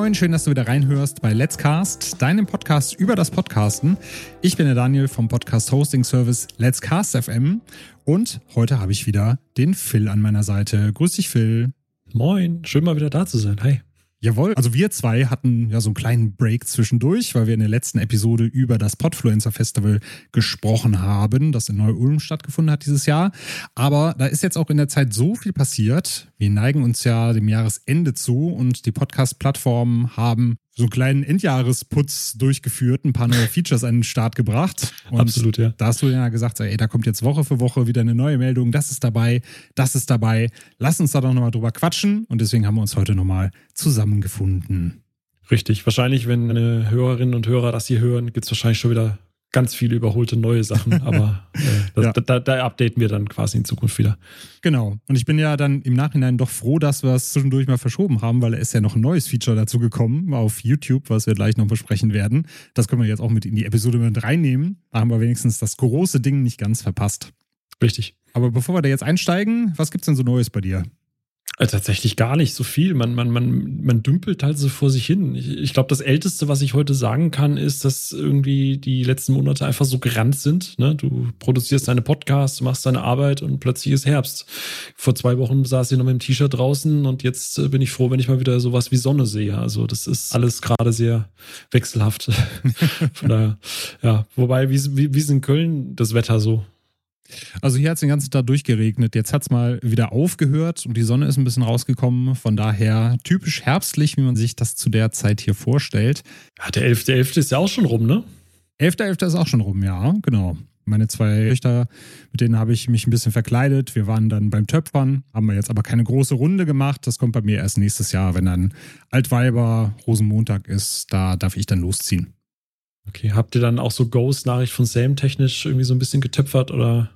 moin, schön, dass du wieder reinhörst bei Let's Cast, deinem Podcast über das Podcasten. Ich bin der Daniel vom Podcast Hosting Service Let's Cast FM und heute habe ich wieder den Phil an meiner Seite. Grüß dich, Phil. Moin, schön mal wieder da zu sein. Hi. Jawohl, also wir zwei hatten ja so einen kleinen Break zwischendurch, weil wir in der letzten Episode über das Podfluencer Festival gesprochen haben, das in Neu-Ulm stattgefunden hat dieses Jahr. Aber da ist jetzt auch in der Zeit so viel passiert. Wir neigen uns ja dem Jahresende zu und die Podcast-Plattformen haben so einen kleinen Endjahresputz durchgeführt, ein paar neue Features an den Start gebracht. Und Absolut, ja. Da hast du ja gesagt, ey, da kommt jetzt Woche für Woche wieder eine neue Meldung, das ist dabei, das ist dabei. Lass uns da doch nochmal drüber quatschen. Und deswegen haben wir uns heute nochmal zusammengefunden. Richtig. Wahrscheinlich, wenn eine Hörerinnen und Hörer das hier hören, gibt es wahrscheinlich schon wieder ganz viele überholte neue Sachen, aber äh, das, ja. da, da, updaten wir dann quasi in Zukunft wieder. Genau. Und ich bin ja dann im Nachhinein doch froh, dass wir es zwischendurch mal verschoben haben, weil es ja noch ein neues Feature dazu gekommen auf YouTube, was wir gleich noch besprechen werden. Das können wir jetzt auch mit in die Episode mit reinnehmen. Da haben wir wenigstens das große Ding nicht ganz verpasst. Richtig. Aber bevor wir da jetzt einsteigen, was gibt's denn so Neues bei dir? Äh, tatsächlich gar nicht so viel. Man, man, man, man dümpelt halt so vor sich hin. Ich, ich glaube, das Älteste, was ich heute sagen kann, ist, dass irgendwie die letzten Monate einfach so gerannt sind. Ne? Du produzierst deine Podcasts, machst deine Arbeit und plötzlich ist Herbst. Vor zwei Wochen saß ich noch mit dem T-Shirt draußen und jetzt äh, bin ich froh, wenn ich mal wieder sowas wie Sonne sehe. Also das ist alles gerade sehr wechselhaft. Von daher, ja. Wobei, wie, wie, wie ist in Köln das Wetter so? Also hier hat es den ganzen Tag durchgeregnet. Jetzt hat es mal wieder aufgehört und die Sonne ist ein bisschen rausgekommen. Von daher typisch herbstlich, wie man sich das zu der Zeit hier vorstellt. Ja, der 11.11. .11. ist ja auch schon rum, ne? 11.11. .11. ist auch schon rum, ja, genau. Meine zwei Töchter, mit denen habe ich mich ein bisschen verkleidet. Wir waren dann beim Töpfern, haben wir jetzt aber keine große Runde gemacht. Das kommt bei mir erst nächstes Jahr, wenn dann Altweiber, Rosenmontag ist. Da darf ich dann losziehen. Okay, habt ihr dann auch so Ghost-Nachricht von Sam technisch irgendwie so ein bisschen getöpfert oder?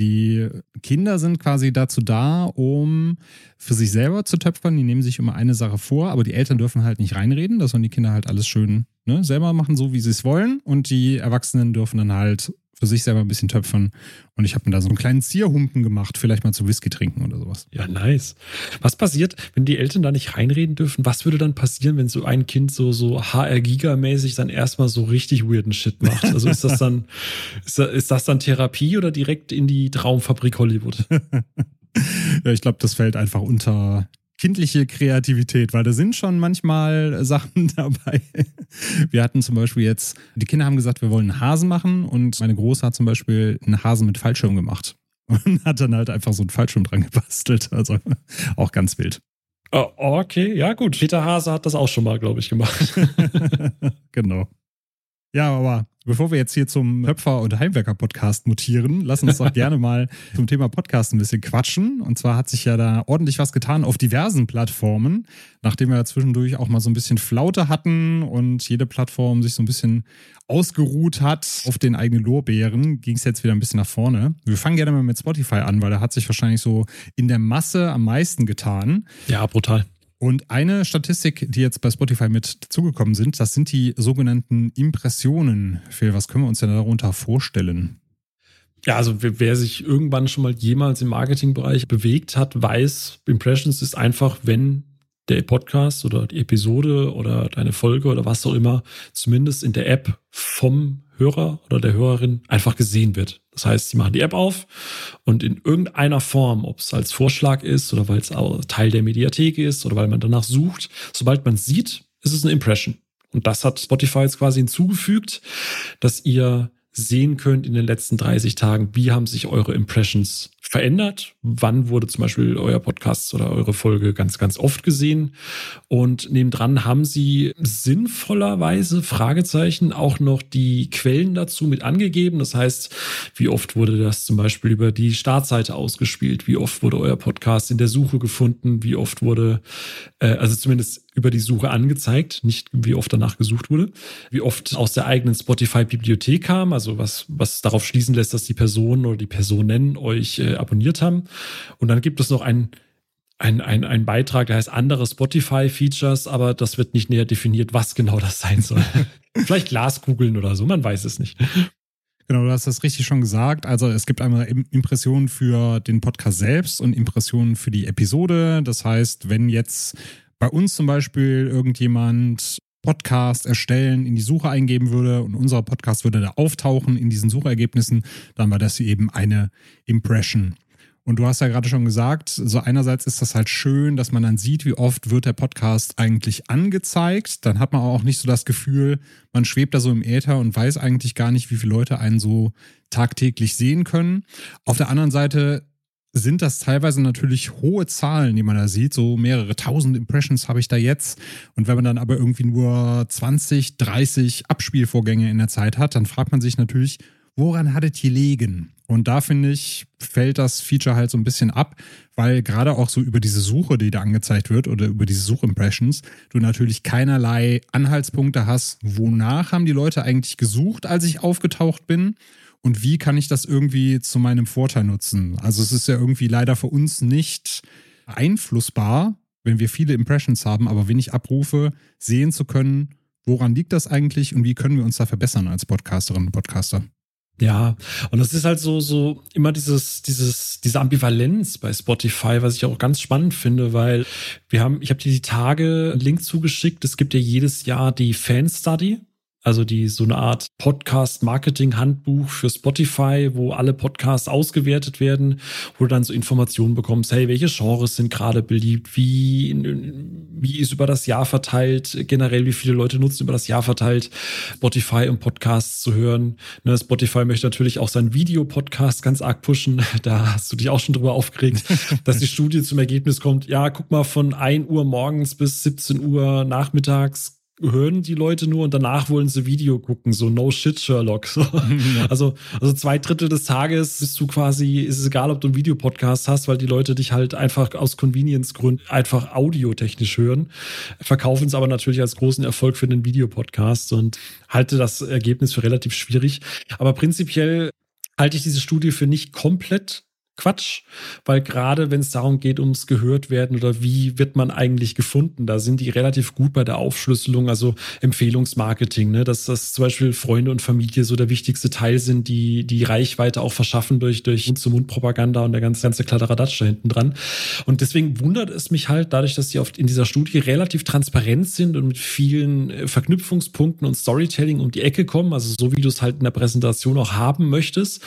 Die Kinder sind quasi dazu da, um für sich selber zu töpfern. Die nehmen sich immer eine Sache vor, aber die Eltern dürfen halt nicht reinreden. Das sollen die Kinder halt alles schön ne, selber machen, so wie sie es wollen. Und die Erwachsenen dürfen dann halt für sich selber ein bisschen töpfern. Und ich habe mir da so einen kleinen Zierhumpen gemacht, vielleicht mal zu Whisky trinken oder sowas. Ja, nice. Was passiert, wenn die Eltern da nicht reinreden dürfen? Was würde dann passieren, wenn so ein Kind so, so HR-Giga-mäßig dann erstmal so richtig weirden Shit macht? Also ist das dann, ist das, ist das dann Therapie oder direkt in die Traumfabrik Hollywood? ja, ich glaube, das fällt einfach unter kindliche Kreativität, weil da sind schon manchmal Sachen dabei. Wir hatten zum Beispiel jetzt, die Kinder haben gesagt, wir wollen einen Hasen machen und meine Große hat zum Beispiel einen Hasen mit Fallschirm gemacht und hat dann halt einfach so einen Fallschirm dran gebastelt. Also auch ganz wild. Oh, okay, ja gut. Peter Hase hat das auch schon mal, glaube ich, gemacht. genau. Ja, aber bevor wir jetzt hier zum Höpfer- und Heimwerker-Podcast mutieren, lass uns doch gerne mal zum Thema Podcast ein bisschen quatschen. Und zwar hat sich ja da ordentlich was getan auf diversen Plattformen, nachdem wir ja zwischendurch auch mal so ein bisschen Flaute hatten und jede Plattform sich so ein bisschen ausgeruht hat auf den eigenen Lorbeeren, ging es jetzt wieder ein bisschen nach vorne. Wir fangen gerne mal mit Spotify an, weil da hat sich wahrscheinlich so in der Masse am meisten getan. Ja, brutal. Und eine Statistik, die jetzt bei Spotify mit zugekommen sind, das sind die sogenannten Impressionen. Phil, was können wir uns denn darunter vorstellen? Ja, also wer sich irgendwann schon mal jemals im Marketingbereich bewegt hat, weiß, Impressions ist einfach, wenn der Podcast oder die Episode oder deine Folge oder was auch immer zumindest in der App vom Hörer oder der Hörerin einfach gesehen wird. Das heißt, sie machen die App auf und in irgendeiner Form, ob es als Vorschlag ist oder weil es Teil der Mediathek ist oder weil man danach sucht, sobald man sieht, ist es eine Impression. Und das hat Spotify jetzt quasi hinzugefügt, dass ihr sehen könnt in den letzten 30 Tagen, wie haben sich eure Impressions verändert? Wann wurde zum Beispiel euer Podcast oder eure Folge ganz, ganz oft gesehen? Und nebendran haben sie sinnvollerweise Fragezeichen auch noch die Quellen dazu mit angegeben. Das heißt, wie oft wurde das zum Beispiel über die Startseite ausgespielt? Wie oft wurde euer Podcast in der Suche gefunden? Wie oft wurde, äh, also zumindest über die Suche angezeigt, nicht wie oft danach gesucht wurde, wie oft aus der eigenen Spotify-Bibliothek kam, also was, was darauf schließen lässt, dass die Person oder die Personen euch äh, abonniert haben. Und dann gibt es noch ein ein, ein, ein Beitrag, der heißt andere Spotify-Features, aber das wird nicht näher definiert, was genau das sein soll. Vielleicht Glaskugeln oder so, man weiß es nicht. Genau, du hast das richtig schon gesagt. Also es gibt einmal Impressionen für den Podcast selbst und Impressionen für die Episode. Das heißt, wenn jetzt bei uns zum Beispiel irgendjemand Podcast erstellen, in die Suche eingeben würde und unser Podcast würde da auftauchen in diesen Suchergebnissen, dann war das eben eine Impression. Und du hast ja gerade schon gesagt, so einerseits ist das halt schön, dass man dann sieht, wie oft wird der Podcast eigentlich angezeigt. Dann hat man auch nicht so das Gefühl, man schwebt da so im Äther und weiß eigentlich gar nicht, wie viele Leute einen so tagtäglich sehen können. Auf der anderen Seite sind das teilweise natürlich hohe Zahlen, die man da sieht. So mehrere tausend Impressions habe ich da jetzt. Und wenn man dann aber irgendwie nur 20, 30 Abspielvorgänge in der Zeit hat, dann fragt man sich natürlich, woran hat es gelegen? Und da finde ich, fällt das Feature halt so ein bisschen ab, weil gerade auch so über diese Suche, die da angezeigt wird oder über diese Suchimpressions, du natürlich keinerlei Anhaltspunkte hast, wonach haben die Leute eigentlich gesucht, als ich aufgetaucht bin und wie kann ich das irgendwie zu meinem Vorteil nutzen. Also es ist ja irgendwie leider für uns nicht einflussbar, wenn wir viele Impressions haben, aber wenig Abrufe, sehen zu können, woran liegt das eigentlich und wie können wir uns da verbessern als Podcasterinnen und Podcaster. Ja, und das ist halt so, so immer dieses, dieses, diese Ambivalenz bei Spotify, was ich auch ganz spannend finde, weil wir haben, ich habe dir die Tage einen Link zugeschickt. Es gibt ja jedes Jahr die Fan Study also die so eine Art Podcast-Marketing-Handbuch für Spotify, wo alle Podcasts ausgewertet werden, wo du dann so Informationen bekommst, hey, welche Genres sind gerade beliebt, wie, wie ist über das Jahr verteilt, generell wie viele Leute nutzen über das Jahr verteilt, Spotify und Podcasts zu hören. Ne, Spotify möchte natürlich auch seinen Videopodcast ganz arg pushen. Da hast du dich auch schon drüber aufgeregt, dass die Studie zum Ergebnis kommt, ja, guck mal, von 1 Uhr morgens bis 17 Uhr nachmittags hören die Leute nur und danach wollen sie Video gucken, so no shit Sherlock. So. Also, also zwei Drittel des Tages bist du quasi, ist es egal, ob du einen Videopodcast hast, weil die Leute dich halt einfach aus Convenience-Gründen einfach audiotechnisch hören, verkaufen es aber natürlich als großen Erfolg für den Videopodcast und halte das Ergebnis für relativ schwierig. Aber prinzipiell halte ich diese Studie für nicht komplett Quatsch, weil gerade wenn es darum geht, ums gehört werden oder wie wird man eigentlich gefunden, da sind die relativ gut bei der Aufschlüsselung, also Empfehlungsmarketing, ne? dass das zum Beispiel Freunde und Familie so der wichtigste Teil sind, die die Reichweite auch verschaffen durch durch Mund-zu-Mund-Propaganda und der ganze ganze Kladderadatsch da hinten dran. Und deswegen wundert es mich halt, dadurch, dass die oft in dieser Studie relativ transparent sind und mit vielen äh, Verknüpfungspunkten und Storytelling um die Ecke kommen, also so wie du es halt in der Präsentation auch haben möchtest.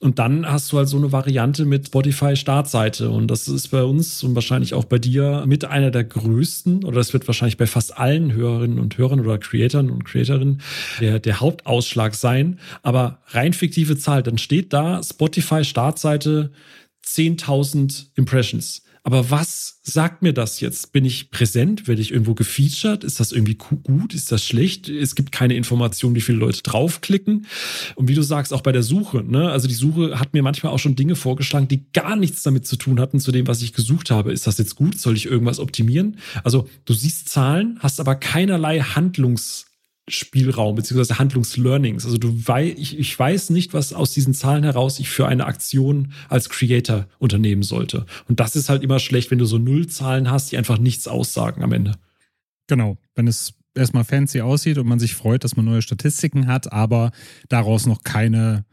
Und dann hast du halt so eine Variante Mit Spotify Startseite. Und das ist bei uns und wahrscheinlich auch bei dir mit einer der größten, oder das wird wahrscheinlich bei fast allen Hörerinnen und Hörern oder Creatoren und Creatorinnen der, der Hauptausschlag sein. Aber rein fiktive Zahl, dann steht da Spotify Startseite 10.000 Impressions. Aber was sagt mir das jetzt? Bin ich präsent? Werde ich irgendwo gefeatured? Ist das irgendwie gut? Ist das schlecht? Es gibt keine Information, wie viele Leute draufklicken. Und wie du sagst, auch bei der Suche, ne? Also die Suche hat mir manchmal auch schon Dinge vorgeschlagen, die gar nichts damit zu tun hatten, zu dem, was ich gesucht habe. Ist das jetzt gut? Soll ich irgendwas optimieren? Also du siehst Zahlen, hast aber keinerlei Handlungs Spielraum beziehungsweise Handlungslearnings. Also du wei ich, ich weiß nicht, was aus diesen Zahlen heraus ich für eine Aktion als Creator unternehmen sollte. Und das ist halt immer schlecht, wenn du so Nullzahlen hast, die einfach nichts aussagen am Ende. Genau, wenn es erstmal fancy aussieht und man sich freut, dass man neue Statistiken hat, aber daraus noch keine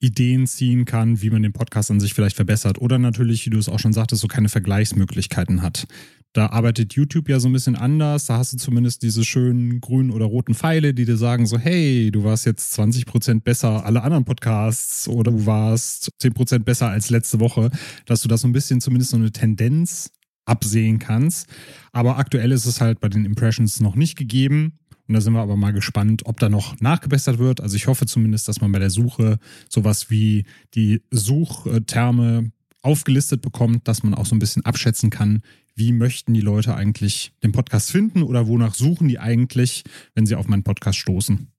Ideen ziehen kann, wie man den Podcast an sich vielleicht verbessert. Oder natürlich, wie du es auch schon sagtest, so keine Vergleichsmöglichkeiten hat. Da arbeitet YouTube ja so ein bisschen anders. Da hast du zumindest diese schönen grünen oder roten Pfeile, die dir sagen so, hey, du warst jetzt 20 Prozent besser alle anderen Podcasts oder du warst 10 Prozent besser als letzte Woche, dass du das so ein bisschen zumindest so eine Tendenz absehen kannst. Aber aktuell ist es halt bei den Impressions noch nicht gegeben. Und da sind wir aber mal gespannt, ob da noch nachgebessert wird. Also ich hoffe zumindest, dass man bei der Suche sowas wie die Suchterme aufgelistet bekommt, dass man auch so ein bisschen abschätzen kann, wie möchten die Leute eigentlich den Podcast finden oder wonach suchen die eigentlich, wenn sie auf meinen Podcast stoßen.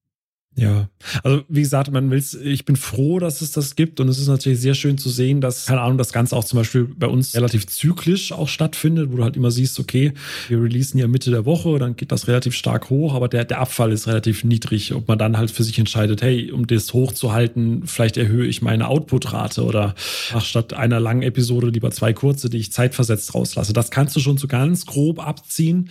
Ja, also wie gesagt, man will's, ich bin froh, dass es das gibt und es ist natürlich sehr schön zu sehen, dass, keine Ahnung, das Ganze auch zum Beispiel bei uns relativ zyklisch auch stattfindet, wo du halt immer siehst, okay, wir releasen ja Mitte der Woche, dann geht das relativ stark hoch, aber der, der Abfall ist relativ niedrig, ob man dann halt für sich entscheidet, hey, um das hochzuhalten, vielleicht erhöhe ich meine Output-Rate oder ach, statt einer langen Episode lieber zwei kurze, die ich zeitversetzt rauslasse. Das kannst du schon so ganz grob abziehen,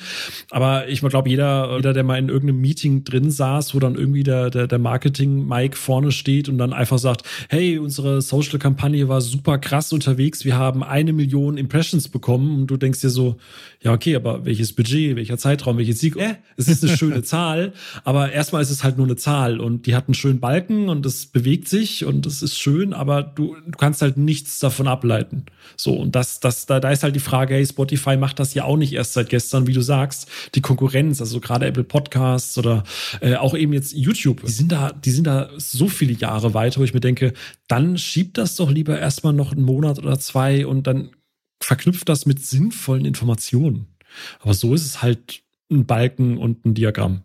aber ich glaube, jeder, jeder, der mal in irgendeinem Meeting drin saß, wo dann irgendwie der der, der Marketing-Mike vorne steht und dann einfach sagt, hey, unsere Social-Kampagne war super krass unterwegs, wir haben eine Million Impressions bekommen. Und du denkst dir so, ja, okay, aber welches Budget, welcher Zeitraum, welches Sieg? Äh, es ist eine schöne Zahl, aber erstmal ist es halt nur eine Zahl und die hat einen schönen Balken und es bewegt sich und es ist schön, aber du, du kannst halt nichts davon ableiten. So, und das, das, da, da ist halt die Frage, hey, Spotify macht das ja auch nicht erst seit gestern, wie du sagst. Die Konkurrenz, also gerade Apple Podcasts oder äh, auch eben jetzt YouTube, die sind da, die sind da so viele Jahre weiter, wo ich mir denke, dann schiebt das doch lieber erstmal noch einen Monat oder zwei und dann verknüpft das mit sinnvollen Informationen. Aber so ist es halt ein Balken und ein Diagramm.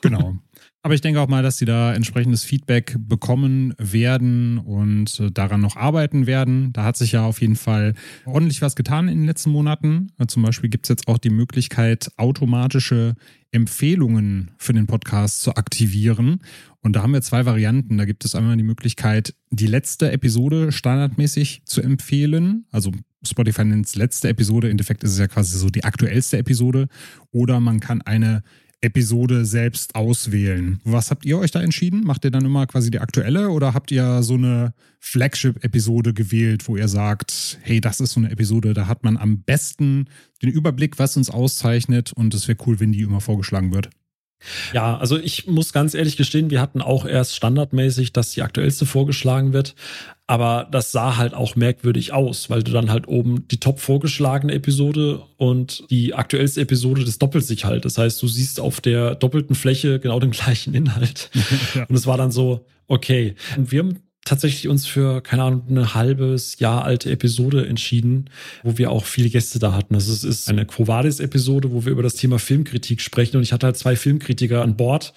Genau. Aber ich denke auch mal, dass sie da entsprechendes Feedback bekommen werden und äh, daran noch arbeiten werden. Da hat sich ja auf jeden Fall ordentlich was getan in den letzten Monaten. Äh, zum Beispiel gibt es jetzt auch die Möglichkeit, automatische Empfehlungen für den Podcast zu aktivieren. Und da haben wir zwei Varianten. Da gibt es einmal die Möglichkeit, die letzte Episode standardmäßig zu empfehlen. Also Spotify nennt es letzte Episode. Im Endeffekt ist es ja quasi so die aktuellste Episode. Oder man kann eine Episode selbst auswählen. Was habt ihr euch da entschieden? Macht ihr dann immer quasi die aktuelle oder habt ihr so eine Flagship-Episode gewählt, wo ihr sagt, hey, das ist so eine Episode, da hat man am besten den Überblick, was uns auszeichnet und es wäre cool, wenn die immer vorgeschlagen wird? Ja, also ich muss ganz ehrlich gestehen, wir hatten auch erst standardmäßig, dass die aktuellste vorgeschlagen wird. Aber das sah halt auch merkwürdig aus, weil du dann halt oben die top vorgeschlagene Episode und die aktuellste Episode, das doppelt sich halt. Das heißt, du siehst auf der doppelten Fläche genau den gleichen Inhalt. ja. Und es war dann so, okay. Und wir haben tatsächlich uns für, keine Ahnung, eine halbes Jahr alte Episode entschieden, wo wir auch viele Gäste da hatten. Also es ist eine Quo Vadis-Episode, wo wir über das Thema Filmkritik sprechen. Und ich hatte halt zwei Filmkritiker an Bord,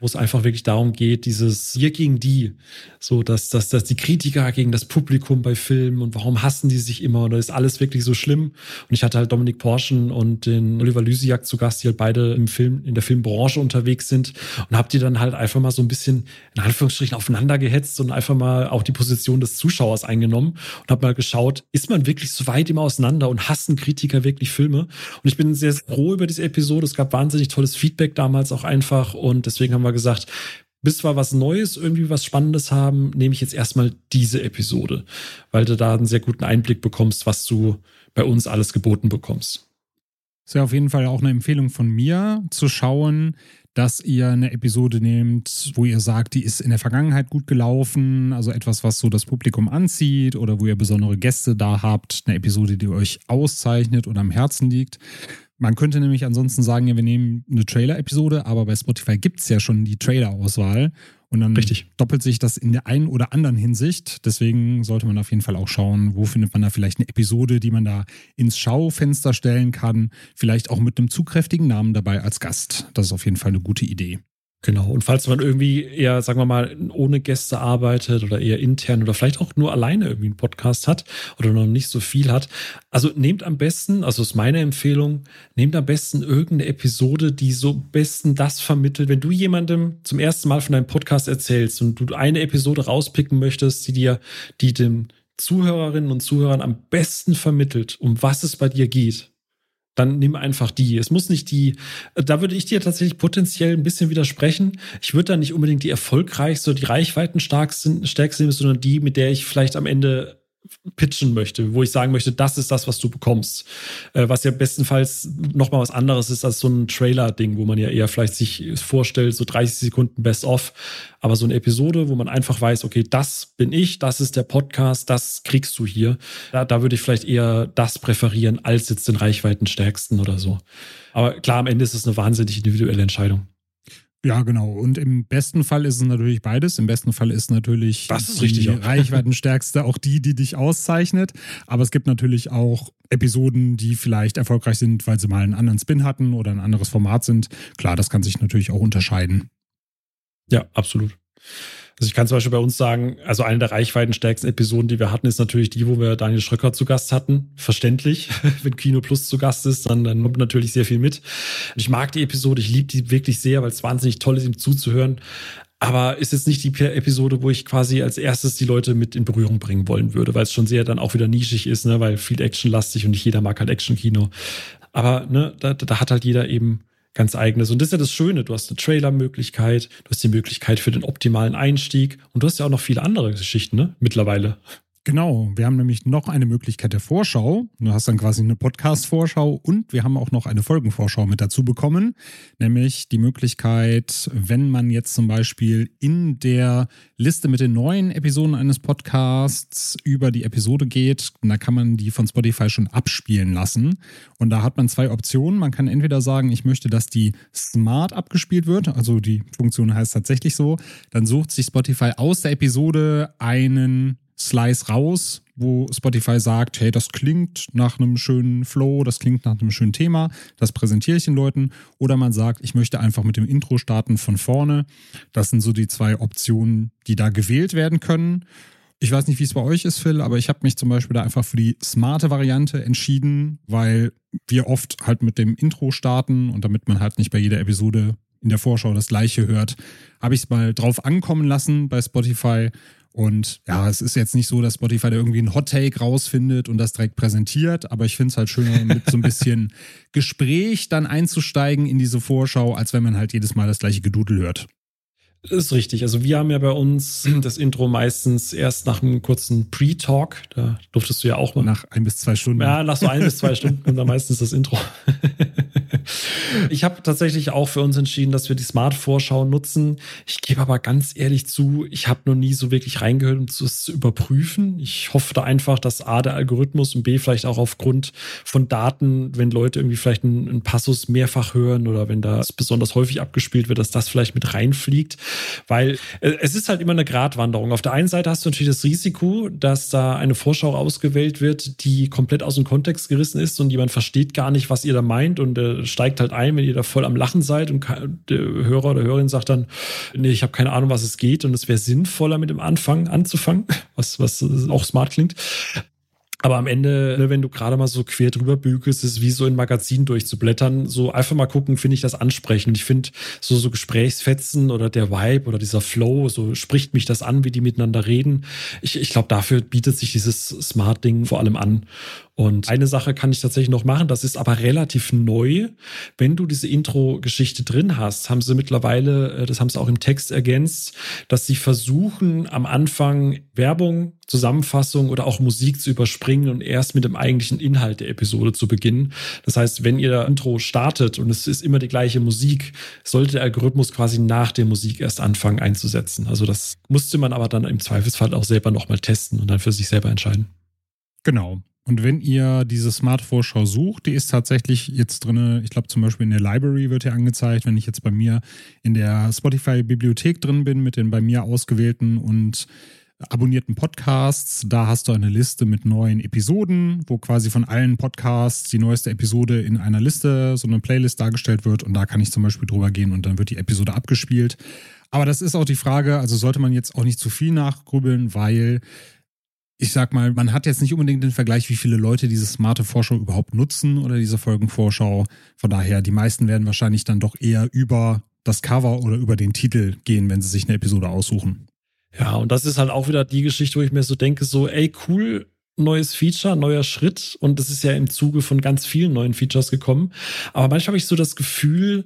wo es einfach wirklich darum geht, dieses Wir gegen die, so dass, dass, dass die Kritiker gegen das Publikum bei Filmen und warum hassen die sich immer da ist alles wirklich so schlimm. Und ich hatte halt Dominik Porschen und den Oliver Lysiak zu Gast, die halt beide im Film, in der Filmbranche unterwegs sind und hab die dann halt einfach mal so ein bisschen in Anführungsstrichen aufeinander gehetzt und einfach mal auch die Position des Zuschauers eingenommen und habe mal geschaut, ist man wirklich so weit immer auseinander und hassen Kritiker wirklich Filme? Und ich bin sehr froh über diese Episode. Es gab wahnsinnig tolles Feedback damals auch einfach und deswegen haben wir gesagt, bis wir was Neues, irgendwie was Spannendes haben, nehme ich jetzt erstmal diese Episode, weil du da einen sehr guten Einblick bekommst, was du bei uns alles geboten bekommst. Das wäre auf jeden Fall auch eine Empfehlung von mir, zu schauen, dass ihr eine Episode nehmt, wo ihr sagt, die ist in der Vergangenheit gut gelaufen, also etwas, was so das Publikum anzieht oder wo ihr besondere Gäste da habt, eine Episode, die euch auszeichnet oder am Herzen liegt. Man könnte nämlich ansonsten sagen, ja, wir nehmen eine Trailer-Episode, aber bei Spotify gibt es ja schon die Trailer-Auswahl. Und dann Richtig. doppelt sich das in der einen oder anderen Hinsicht. Deswegen sollte man auf jeden Fall auch schauen, wo findet man da vielleicht eine Episode, die man da ins Schaufenster stellen kann. Vielleicht auch mit einem zugkräftigen Namen dabei als Gast. Das ist auf jeden Fall eine gute Idee. Genau. Und falls man irgendwie eher, sagen wir mal, ohne Gäste arbeitet oder eher intern oder vielleicht auch nur alleine irgendwie einen Podcast hat oder noch nicht so viel hat, also nehmt am besten, also ist meine Empfehlung, nehmt am besten irgendeine Episode, die so besten das vermittelt. Wenn du jemandem zum ersten Mal von deinem Podcast erzählst und du eine Episode rauspicken möchtest, die dir, die den Zuhörerinnen und Zuhörern am besten vermittelt, um was es bei dir geht, dann nimm einfach die. Es muss nicht die, da würde ich dir tatsächlich potenziell ein bisschen widersprechen. Ich würde da nicht unbedingt die erfolgreichste oder die reichweitenstärkste nehmen, sondern die, mit der ich vielleicht am Ende pitchen möchte, wo ich sagen möchte, das ist das, was du bekommst. Äh, was ja bestenfalls nochmal was anderes ist als so ein Trailer-Ding, wo man ja eher vielleicht sich vorstellt, so 30 Sekunden Best-of. Aber so eine Episode, wo man einfach weiß, okay, das bin ich, das ist der Podcast, das kriegst du hier. Da, da würde ich vielleicht eher das präferieren, als jetzt den Reichweitenstärksten oder so. Aber klar, am Ende ist es eine wahnsinnig individuelle Entscheidung. Ja, genau. Und im besten Fall ist es natürlich beides. Im besten Fall ist natürlich das ist die richtig, Reichweitenstärkste auch die, die dich auszeichnet. Aber es gibt natürlich auch Episoden, die vielleicht erfolgreich sind, weil sie mal einen anderen Spin hatten oder ein anderes Format sind. Klar, das kann sich natürlich auch unterscheiden. Ja, absolut. Also ich kann zum Beispiel bei uns sagen, also eine der reichweitenstärksten Episoden, die wir hatten, ist natürlich die, wo wir Daniel Schröcker zu Gast hatten. Verständlich. Wenn Kino Plus zu Gast ist, dann, dann kommt natürlich sehr viel mit. Ich mag die Episode, ich liebe die wirklich sehr, weil es wahnsinnig toll ist, ihm zuzuhören. Aber ist jetzt nicht die Episode, wo ich quasi als erstes die Leute mit in Berührung bringen wollen würde, weil es schon sehr dann auch wieder nischig ist, ne, weil viel actionlastig und nicht jeder mag halt Action-Kino. Aber ne, da, da hat halt jeder eben ganz eigenes. Und das ist ja das Schöne. Du hast eine Trailer-Möglichkeit, du hast die Möglichkeit für den optimalen Einstieg und du hast ja auch noch viele andere Geschichten, ne? Mittlerweile. Genau, wir haben nämlich noch eine Möglichkeit der Vorschau. Du hast dann quasi eine Podcast-Vorschau und wir haben auch noch eine Folgenvorschau mit dazu bekommen, nämlich die Möglichkeit, wenn man jetzt zum Beispiel in der Liste mit den neuen Episoden eines Podcasts über die Episode geht, da kann man die von Spotify schon abspielen lassen. Und da hat man zwei Optionen. Man kann entweder sagen, ich möchte, dass die smart abgespielt wird, also die Funktion heißt tatsächlich so, dann sucht sich Spotify aus der Episode einen Slice raus, wo Spotify sagt, hey, das klingt nach einem schönen Flow, das klingt nach einem schönen Thema, das präsentiere ich den Leuten. Oder man sagt, ich möchte einfach mit dem Intro starten von vorne. Das sind so die zwei Optionen, die da gewählt werden können. Ich weiß nicht, wie es bei euch ist, Phil, aber ich habe mich zum Beispiel da einfach für die smarte Variante entschieden, weil wir oft halt mit dem Intro starten und damit man halt nicht bei jeder Episode in der Vorschau das gleiche hört, habe ich es mal drauf ankommen lassen bei Spotify und ja, es ist jetzt nicht so, dass Spotify da irgendwie einen Hot Take rausfindet und das direkt präsentiert, aber ich finde es halt schöner, mit so ein bisschen Gespräch dann einzusteigen in diese Vorschau, als wenn man halt jedes Mal das gleiche Gedudel hört. Das ist richtig. Also wir haben ja bei uns das Intro meistens erst nach einem kurzen Pre-Talk. Da durftest du ja auch mal. Nach ein bis zwei Stunden. Ja, nach so ein bis zwei Stunden kommt dann meistens das Intro. ich habe tatsächlich auch für uns entschieden, dass wir die Smart-Vorschau nutzen. Ich gebe aber ganz ehrlich zu, ich habe noch nie so wirklich reingehört, um es zu überprüfen. Ich hoffe da einfach, dass A, der Algorithmus und B, vielleicht auch aufgrund von Daten, wenn Leute irgendwie vielleicht einen, einen Passus mehrfach hören oder wenn das besonders häufig abgespielt wird, dass das vielleicht mit reinfliegt. Weil äh, es ist halt immer eine Gratwanderung. Auf der einen Seite hast du natürlich das Risiko, dass da eine Vorschau ausgewählt wird, die komplett aus dem Kontext gerissen ist und jemand versteht gar nicht, was ihr da meint und äh, steigt halt ein, wenn ihr da voll am Lachen seid und der Hörer oder Hörerin sagt dann, nee, ich habe keine Ahnung, was es geht und es wäre sinnvoller mit dem Anfang anzufangen, was, was auch smart klingt. Aber am Ende, ne, wenn du gerade mal so quer drüber bügelst, ist es wie so ein Magazin durchzublättern. So einfach mal gucken, finde ich das ansprechend. Ich finde so, so Gesprächsfetzen oder der Vibe oder dieser Flow, so spricht mich das an, wie die miteinander reden. Ich, ich glaube, dafür bietet sich dieses Smart-Ding vor allem an. Und eine Sache kann ich tatsächlich noch machen, das ist aber relativ neu. Wenn du diese Intro-Geschichte drin hast, haben sie mittlerweile, äh, das haben sie auch im Text ergänzt, dass sie versuchen, am Anfang Werbung, Zusammenfassung oder auch Musik zu überspringen und erst mit dem eigentlichen Inhalt der Episode zu beginnen. Das heißt, wenn ihr Intro startet und es ist immer die gleiche Musik, sollte der Algorithmus quasi nach der Musik erst anfangen einzusetzen. Also das musste man aber dann im Zweifelsfall auch selber nochmal testen und dann für sich selber entscheiden. Genau. Und wenn ihr diese Smart Vorschau sucht, die ist tatsächlich jetzt drin, ich glaube zum Beispiel in der Library wird hier angezeigt, wenn ich jetzt bei mir in der Spotify-Bibliothek drin bin mit den bei mir ausgewählten und abonnierten Podcasts. Da hast du eine Liste mit neuen Episoden, wo quasi von allen Podcasts die neueste Episode in einer Liste, so eine Playlist dargestellt wird. Und da kann ich zum Beispiel drüber gehen und dann wird die Episode abgespielt. Aber das ist auch die Frage, also sollte man jetzt auch nicht zu viel nachgrübeln, weil ich sag mal, man hat jetzt nicht unbedingt den Vergleich, wie viele Leute diese smarte Vorschau überhaupt nutzen oder diese Folgenvorschau. Von daher, die meisten werden wahrscheinlich dann doch eher über das Cover oder über den Titel gehen, wenn sie sich eine Episode aussuchen. Ja, und das ist halt auch wieder die Geschichte, wo ich mir so denke, so, ey, cool, neues Feature, neuer Schritt. Und das ist ja im Zuge von ganz vielen neuen Features gekommen. Aber manchmal habe ich so das Gefühl,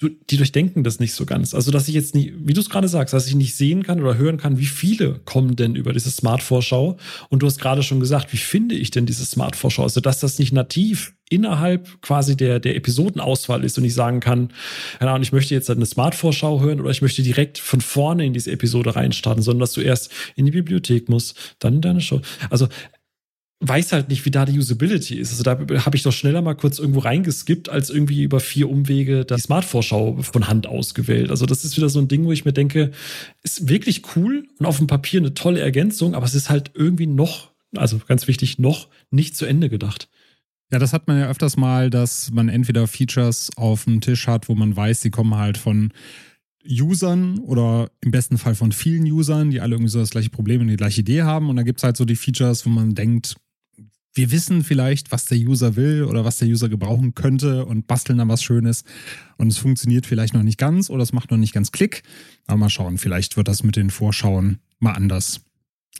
die durchdenken das nicht so ganz. Also, dass ich jetzt nicht, wie du es gerade sagst, dass ich nicht sehen kann oder hören kann, wie viele kommen denn über diese Smart-Vorschau. Und du hast gerade schon gesagt, wie finde ich denn diese Smart-Vorschau? Also, dass das nicht nativ innerhalb quasi der, der Episodenauswahl ist und ich sagen kann, keine Ahnung, ich möchte jetzt eine Smart-Vorschau hören oder ich möchte direkt von vorne in diese Episode reinstarten, sondern dass du erst in die Bibliothek musst, dann in deine Show. Also, weiß halt nicht, wie da die Usability ist. Also da habe ich doch schneller mal kurz irgendwo reingeskippt, als irgendwie über vier Umwege die Smart-Vorschau von Hand ausgewählt. Also das ist wieder so ein Ding, wo ich mir denke, ist wirklich cool und auf dem Papier eine tolle Ergänzung, aber es ist halt irgendwie noch, also ganz wichtig, noch nicht zu Ende gedacht. Ja, das hat man ja öfters mal, dass man entweder Features auf dem Tisch hat, wo man weiß, die kommen halt von Usern oder im besten Fall von vielen Usern, die alle irgendwie so das gleiche Problem und die gleiche Idee haben. Und da gibt es halt so die Features, wo man denkt, wir wissen vielleicht, was der User will oder was der User gebrauchen könnte und basteln dann was Schönes. Und es funktioniert vielleicht noch nicht ganz oder es macht noch nicht ganz Klick. Aber mal schauen, vielleicht wird das mit den Vorschauen mal anders.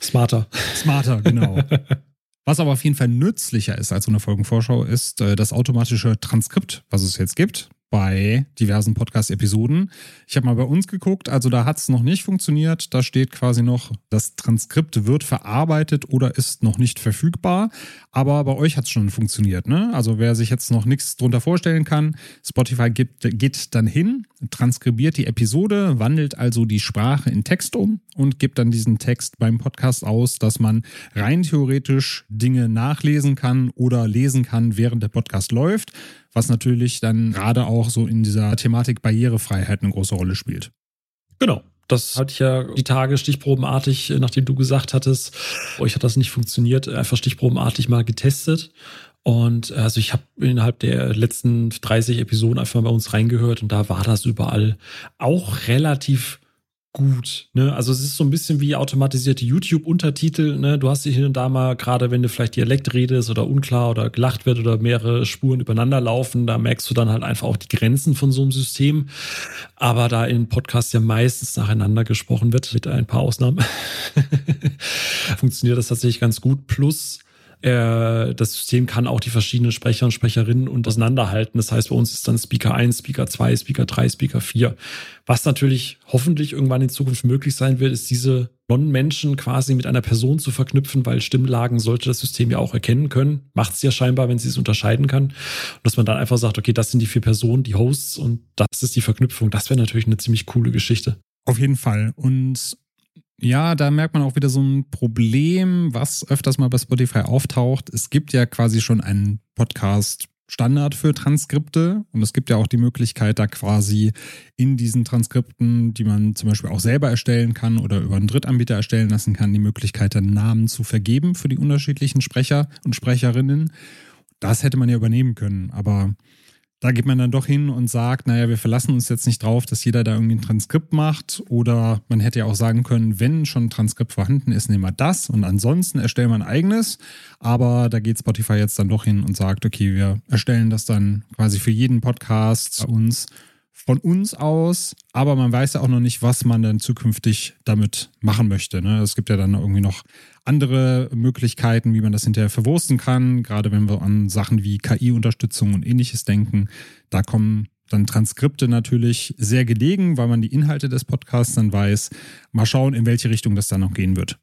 Smarter. Smarter, genau. was aber auf jeden Fall nützlicher ist als so eine Folgenvorschau, ist äh, das automatische Transkript, was es jetzt gibt. Bei diversen Podcast-Episoden. Ich habe mal bei uns geguckt, also da hat es noch nicht funktioniert. Da steht quasi noch, das Transkript wird verarbeitet oder ist noch nicht verfügbar. Aber bei euch hat es schon funktioniert. Ne? Also wer sich jetzt noch nichts drunter vorstellen kann, Spotify gibt, geht dann hin, transkribiert die Episode, wandelt also die Sprache in Text um und gibt dann diesen Text beim Podcast aus, dass man rein theoretisch Dinge nachlesen kann oder lesen kann, während der Podcast läuft was natürlich dann gerade auch so in dieser Thematik Barrierefreiheit eine große Rolle spielt. Genau. Das hatte ich ja die Tage stichprobenartig, nachdem du gesagt hattest, euch hat das nicht funktioniert, einfach stichprobenartig mal getestet. Und also ich habe innerhalb der letzten 30 Episoden einfach mal bei uns reingehört und da war das überall auch relativ gut. Ne? Also es ist so ein bisschen wie automatisierte YouTube-Untertitel. Ne? Du hast dich hin und da mal, gerade wenn du vielleicht Dialekt redest oder unklar oder gelacht wird oder mehrere Spuren übereinander laufen, da merkst du dann halt einfach auch die Grenzen von so einem System. Aber da in Podcasts ja meistens nacheinander gesprochen wird, mit ein paar Ausnahmen, funktioniert das tatsächlich ganz gut. Plus äh, das System kann auch die verschiedenen Sprecher und Sprecherinnen und auseinanderhalten. Das heißt, bei uns ist dann Speaker 1, Speaker 2, Speaker 3, Speaker 4. Was natürlich hoffentlich irgendwann in Zukunft möglich sein wird, ist diese Non-Menschen quasi mit einer Person zu verknüpfen, weil Stimmlagen sollte das System ja auch erkennen können. Macht es ja scheinbar, wenn sie es unterscheiden kann. Und dass man dann einfach sagt, okay, das sind die vier Personen, die Hosts und das ist die Verknüpfung. Das wäre natürlich eine ziemlich coole Geschichte. Auf jeden Fall. Und ja, da merkt man auch wieder so ein Problem, was öfters mal bei Spotify auftaucht. Es gibt ja quasi schon einen Podcast Standard für Transkripte und es gibt ja auch die Möglichkeit, da quasi in diesen Transkripten, die man zum Beispiel auch selber erstellen kann oder über einen Drittanbieter erstellen lassen kann, die Möglichkeit, dann Namen zu vergeben für die unterschiedlichen Sprecher und Sprecherinnen. Das hätte man ja übernehmen können, aber da geht man dann doch hin und sagt, naja, wir verlassen uns jetzt nicht drauf, dass jeder da irgendwie ein Transkript macht. Oder man hätte ja auch sagen können, wenn schon ein Transkript vorhanden ist, nehmen wir das und ansonsten erstellen wir ein eigenes. Aber da geht Spotify jetzt dann doch hin und sagt, okay, wir erstellen das dann quasi für jeden Podcast uns von uns aus, aber man weiß ja auch noch nicht, was man dann zukünftig damit machen möchte. Ne? Es gibt ja dann irgendwie noch andere Möglichkeiten, wie man das hinterher verwursten kann, gerade wenn wir an Sachen wie KI-Unterstützung und ähnliches denken. Da kommen dann Transkripte natürlich sehr gelegen, weil man die Inhalte des Podcasts dann weiß. Mal schauen, in welche Richtung das dann noch gehen wird.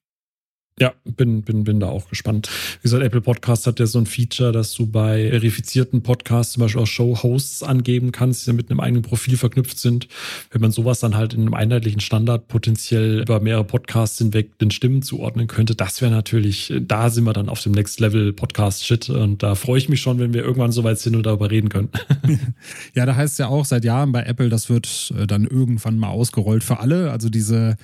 Ja, bin, bin, bin da auch gespannt. Wie gesagt, Apple Podcast hat ja so ein Feature, dass du bei verifizierten Podcasts zum Beispiel auch Show-Hosts angeben kannst, die mit einem eigenen Profil verknüpft sind. Wenn man sowas dann halt in einem einheitlichen Standard potenziell über mehrere Podcasts hinweg den Stimmen zuordnen könnte, das wäre natürlich, da sind wir dann auf dem Next Level Podcast-Shit und da freue ich mich schon, wenn wir irgendwann so weit sind und darüber reden können. ja, da heißt es ja auch seit Jahren bei Apple, das wird äh, dann irgendwann mal ausgerollt für alle. Also diese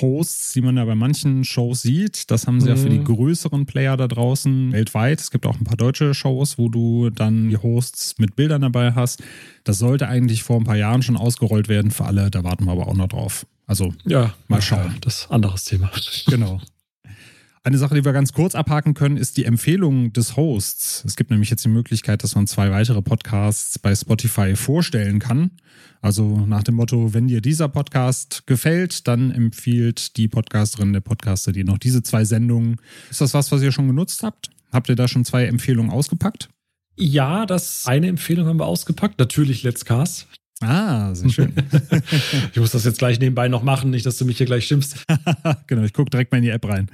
Hosts, die man ja bei manchen Shows sieht. Das haben sie mhm. ja für die mhm. größeren Player da draußen weltweit. Es gibt auch ein paar deutsche Shows, wo du dann die Hosts mit Bildern dabei hast. Das sollte eigentlich vor ein paar Jahren schon ausgerollt werden für alle. Da warten wir aber auch noch drauf. Also ja, mal schauen. das ist ein anderes Thema. Genau. Eine Sache, die wir ganz kurz abhaken können, ist die Empfehlung des Hosts. Es gibt nämlich jetzt die Möglichkeit, dass man zwei weitere Podcasts bei Spotify vorstellen kann. Also nach dem Motto, wenn dir dieser Podcast gefällt, dann empfiehlt die Podcasterin, der Podcaster dir noch diese zwei Sendungen. Ist das was, was ihr schon genutzt habt? Habt ihr da schon zwei Empfehlungen ausgepackt? Ja, das eine Empfehlung haben wir ausgepackt. Natürlich Let's Cast. Ah, sehr schön. ich muss das jetzt gleich nebenbei noch machen, nicht, dass du mich hier gleich schimpfst. genau, ich gucke direkt mal in die App rein.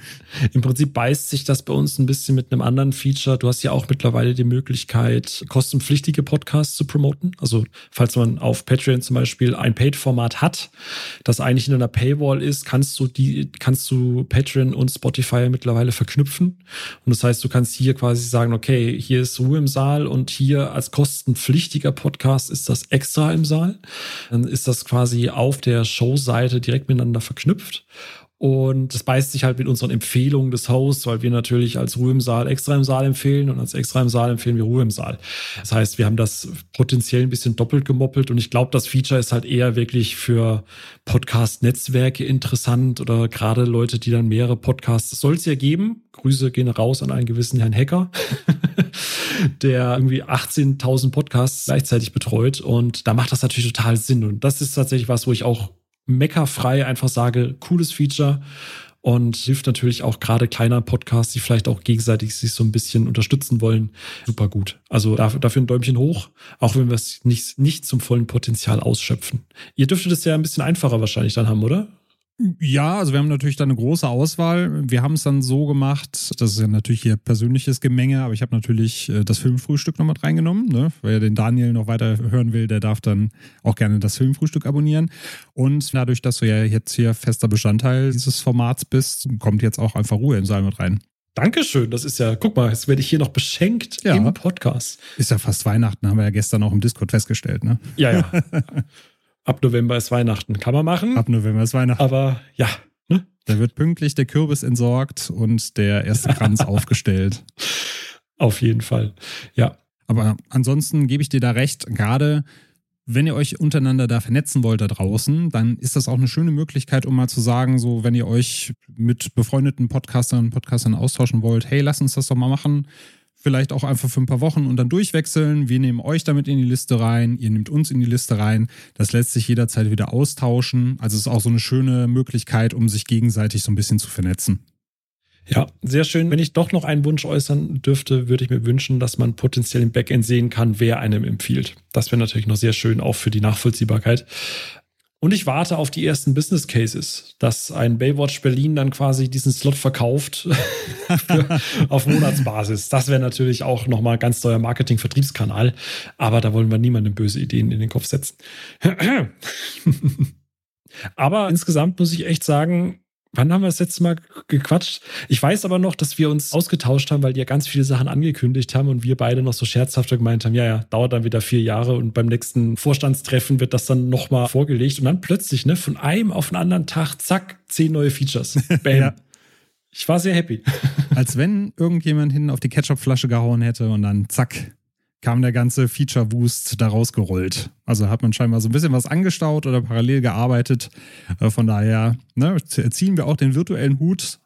Im Prinzip beißt sich das bei uns ein bisschen mit einem anderen Feature. Du hast ja auch mittlerweile die Möglichkeit, kostenpflichtige Podcasts zu promoten. Also, falls man auf Patreon zum Beispiel ein Paid-Format hat, das eigentlich in einer Paywall ist, kannst du die, kannst du Patreon und Spotify mittlerweile verknüpfen. Und das heißt, du kannst hier quasi sagen, okay, hier ist Ruhe im Saal und hier als kostenpflichtiger Podcast ist das extra im Saal. Saal. Dann ist das quasi auf der Showseite direkt miteinander verknüpft. Und das beißt sich halt mit unseren Empfehlungen des Hosts, weil wir natürlich als Ruhe im Saal extra im Saal empfehlen und als extra im Saal empfehlen wir Ruhe im Saal. Das heißt, wir haben das potenziell ein bisschen doppelt gemoppelt und ich glaube, das Feature ist halt eher wirklich für Podcast-Netzwerke interessant oder gerade Leute, die dann mehrere Podcasts, soll es ja geben. Grüße gehen raus an einen gewissen Herrn Hacker, der irgendwie 18.000 Podcasts gleichzeitig betreut und da macht das natürlich total Sinn und das ist tatsächlich was, wo ich auch meckerfrei einfach sage, cooles Feature. und hilft natürlich auch gerade kleiner Podcasts, die vielleicht auch gegenseitig sich so ein bisschen unterstützen wollen, super gut. Also dafür, dafür ein Däumchen hoch, auch wenn wir es nicht, nicht zum vollen Potenzial ausschöpfen. Ihr dürftet es ja ein bisschen einfacher wahrscheinlich dann haben, oder? Ja, also wir haben natürlich da eine große Auswahl. Wir haben es dann so gemacht, das ist ja natürlich hier persönliches Gemenge, aber ich habe natürlich äh, das Filmfrühstück noch mit reingenommen. Ne? Wer den Daniel noch weiter hören will, der darf dann auch gerne das Filmfrühstück abonnieren. Und dadurch, dass du ja jetzt hier fester Bestandteil dieses Formats bist, kommt jetzt auch einfach Ruhe in den Saal mit rein. Dankeschön, das ist ja, guck mal, jetzt werde ich hier noch beschenkt ja. im Podcast. Ist ja fast Weihnachten, haben wir ja gestern auch im Discord festgestellt, ne? Ja, ja. Ab November ist Weihnachten. Kann man machen. Ab November ist Weihnachten. Aber ja. Ne? Da wird pünktlich der Kürbis entsorgt und der erste Kranz aufgestellt. Auf jeden Fall. Ja. Aber ansonsten gebe ich dir da recht, gerade wenn ihr euch untereinander da vernetzen wollt da draußen, dann ist das auch eine schöne Möglichkeit, um mal zu sagen, so wenn ihr euch mit befreundeten Podcastern und Podcastern austauschen wollt, hey, lass uns das doch mal machen vielleicht auch einfach für ein paar Wochen und dann durchwechseln. Wir nehmen euch damit in die Liste rein, ihr nehmt uns in die Liste rein. Das lässt sich jederzeit wieder austauschen. Also es ist auch so eine schöne Möglichkeit, um sich gegenseitig so ein bisschen zu vernetzen. Ja, sehr schön. Wenn ich doch noch einen Wunsch äußern dürfte, würde ich mir wünschen, dass man potenziell im Backend sehen kann, wer einem empfiehlt. Das wäre natürlich noch sehr schön, auch für die Nachvollziehbarkeit. Und ich warte auf die ersten Business Cases, dass ein Baywatch Berlin dann quasi diesen Slot verkauft auf Monatsbasis. Das wäre natürlich auch nochmal ganz neuer Marketing-Vertriebskanal. Aber da wollen wir niemandem böse Ideen in den Kopf setzen. Aber insgesamt muss ich echt sagen, Wann haben wir das letzte Mal gequatscht? Ich weiß aber noch, dass wir uns ausgetauscht haben, weil die ja ganz viele Sachen angekündigt haben und wir beide noch so scherzhafter gemeint haben, ja, ja, dauert dann wieder vier Jahre und beim nächsten Vorstandstreffen wird das dann nochmal vorgelegt und dann plötzlich, ne, von einem auf den anderen Tag, zack, zehn neue Features. Bam. ja. Ich war sehr happy. Als wenn irgendjemand hinten auf die Ketchupflasche gehauen hätte und dann zack, kam der ganze Feature-Wust da rausgerollt. Also hat man scheinbar so ein bisschen was angestaut oder parallel gearbeitet. Äh, von daher ne, ziehen wir auch den virtuellen Hut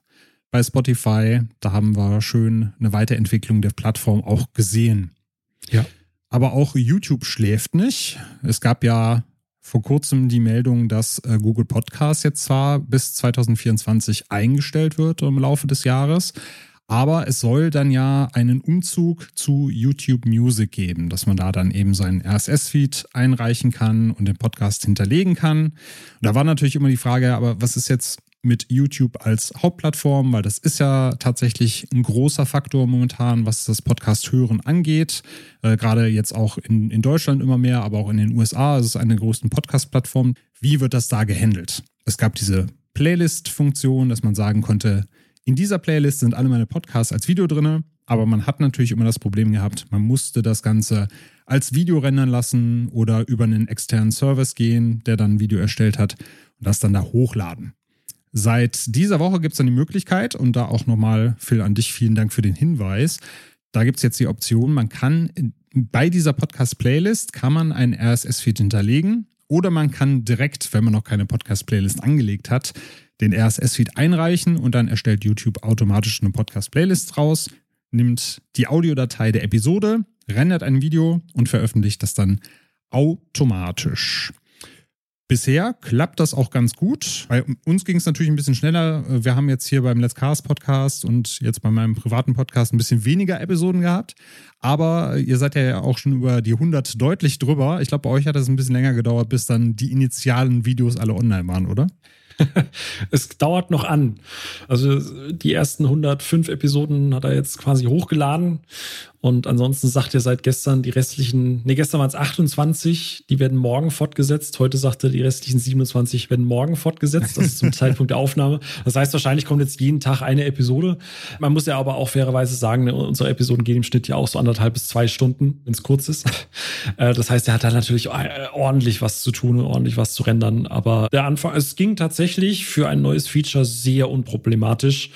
bei Spotify. Da haben wir schön eine Weiterentwicklung der Plattform auch gesehen. Ja. Aber auch YouTube schläft nicht. Es gab ja vor kurzem die Meldung, dass äh, Google Podcast jetzt zwar bis 2024 eingestellt wird im Laufe des Jahres, aber es soll dann ja einen Umzug zu YouTube Music geben, dass man da dann eben seinen RSS-Feed einreichen kann und den Podcast hinterlegen kann. Und da war natürlich immer die Frage, aber was ist jetzt mit YouTube als Hauptplattform, weil das ist ja tatsächlich ein großer Faktor momentan, was das Podcast-Hören angeht. Äh, Gerade jetzt auch in, in Deutschland immer mehr, aber auch in den USA ist es eine der größten Podcast-Plattformen. Wie wird das da gehandelt? Es gab diese Playlist-Funktion, dass man sagen konnte, in dieser Playlist sind alle meine Podcasts als Video drin, aber man hat natürlich immer das Problem gehabt, man musste das Ganze als Video rendern lassen oder über einen externen Service gehen, der dann ein Video erstellt hat und das dann da hochladen. Seit dieser Woche gibt es dann die Möglichkeit, und da auch nochmal, Phil, an dich vielen Dank für den Hinweis. Da gibt es jetzt die Option, man kann bei dieser Podcast-Playlist kann man einen RSS-Feed hinterlegen oder man kann direkt, wenn man noch keine Podcast-Playlist angelegt hat, den RSS-Feed einreichen und dann erstellt YouTube automatisch eine Podcast-Playlist raus, nimmt die Audiodatei der Episode, rendert ein Video und veröffentlicht das dann automatisch. Bisher klappt das auch ganz gut. Bei uns ging es natürlich ein bisschen schneller. Wir haben jetzt hier beim Let's Cast Podcast und jetzt bei meinem privaten Podcast ein bisschen weniger Episoden gehabt. Aber ihr seid ja auch schon über die 100 deutlich drüber. Ich glaube, bei euch hat es ein bisschen länger gedauert, bis dann die initialen Videos alle online waren, oder? es dauert noch an. Also die ersten 105 Episoden hat er jetzt quasi hochgeladen und ansonsten sagt er seit gestern die restlichen, nee, gestern waren es 28, die werden morgen fortgesetzt. Heute sagt er, die restlichen 27 werden morgen fortgesetzt. Das ist zum Zeitpunkt der Aufnahme. Das heißt, wahrscheinlich kommt jetzt jeden Tag eine Episode. Man muss ja aber auch fairerweise sagen, ne, unsere Episoden gehen im Schnitt ja auch so anderthalb bis zwei Stunden, wenn es kurz ist. Äh, das heißt, er hat da natürlich äh, ordentlich was zu tun und ordentlich was zu rendern. Aber der Anfang, es ging tatsächlich für ein neues Feature sehr unproblematisch.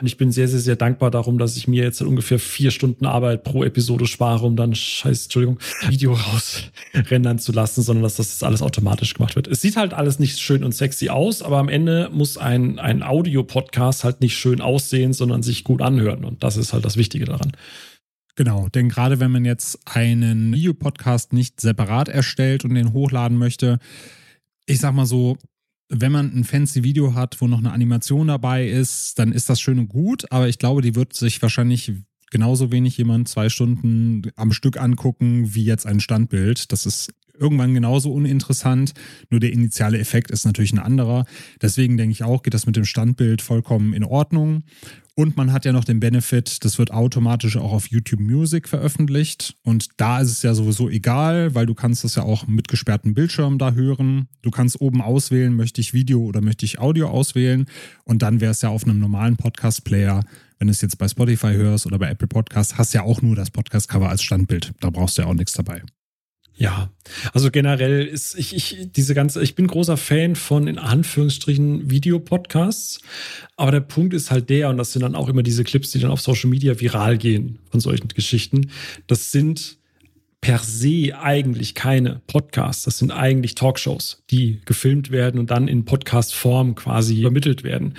Und ich bin sehr, sehr, sehr dankbar darum, dass ich mir jetzt ungefähr vier Stunden Arbeit pro Episode spare, um dann scheiß, Entschuldigung, Video rausrendern zu lassen, sondern dass das jetzt alles automatisch gemacht wird. Es sieht halt alles nicht schön und sexy aus, aber am Ende muss ein, ein Audio-Podcast halt nicht schön aussehen, sondern sich gut anhören. Und das ist halt das Wichtige daran. Genau, denn gerade wenn man jetzt einen Videopodcast nicht separat erstellt und den hochladen möchte, ich sag mal so, wenn man ein fancy Video hat, wo noch eine Animation dabei ist, dann ist das schön und gut, aber ich glaube, die wird sich wahrscheinlich genauso wenig jemand zwei Stunden am Stück angucken wie jetzt ein Standbild. Das ist irgendwann genauso uninteressant. Nur der initiale Effekt ist natürlich ein anderer. Deswegen denke ich auch, geht das mit dem Standbild vollkommen in Ordnung. Und man hat ja noch den Benefit, das wird automatisch auch auf YouTube Music veröffentlicht. Und da ist es ja sowieso egal, weil du kannst das ja auch mit gesperrtem Bildschirm da hören. Du kannst oben auswählen, möchte ich Video oder möchte ich Audio auswählen. Und dann wäre es ja auf einem normalen Podcast-Player, wenn du es jetzt bei Spotify hörst oder bei Apple Podcast, hast ja auch nur das Podcast-Cover als Standbild. Da brauchst du ja auch nichts dabei. Ja, also generell ist ich, ich diese ganze, ich bin großer Fan von in Anführungsstrichen Videopodcasts, aber der Punkt ist halt der, und das sind dann auch immer diese Clips, die dann auf Social Media viral gehen von solchen Geschichten. Das sind per se eigentlich keine Podcasts. Das sind eigentlich Talkshows, die gefilmt werden und dann in Podcast-Form quasi übermittelt werden.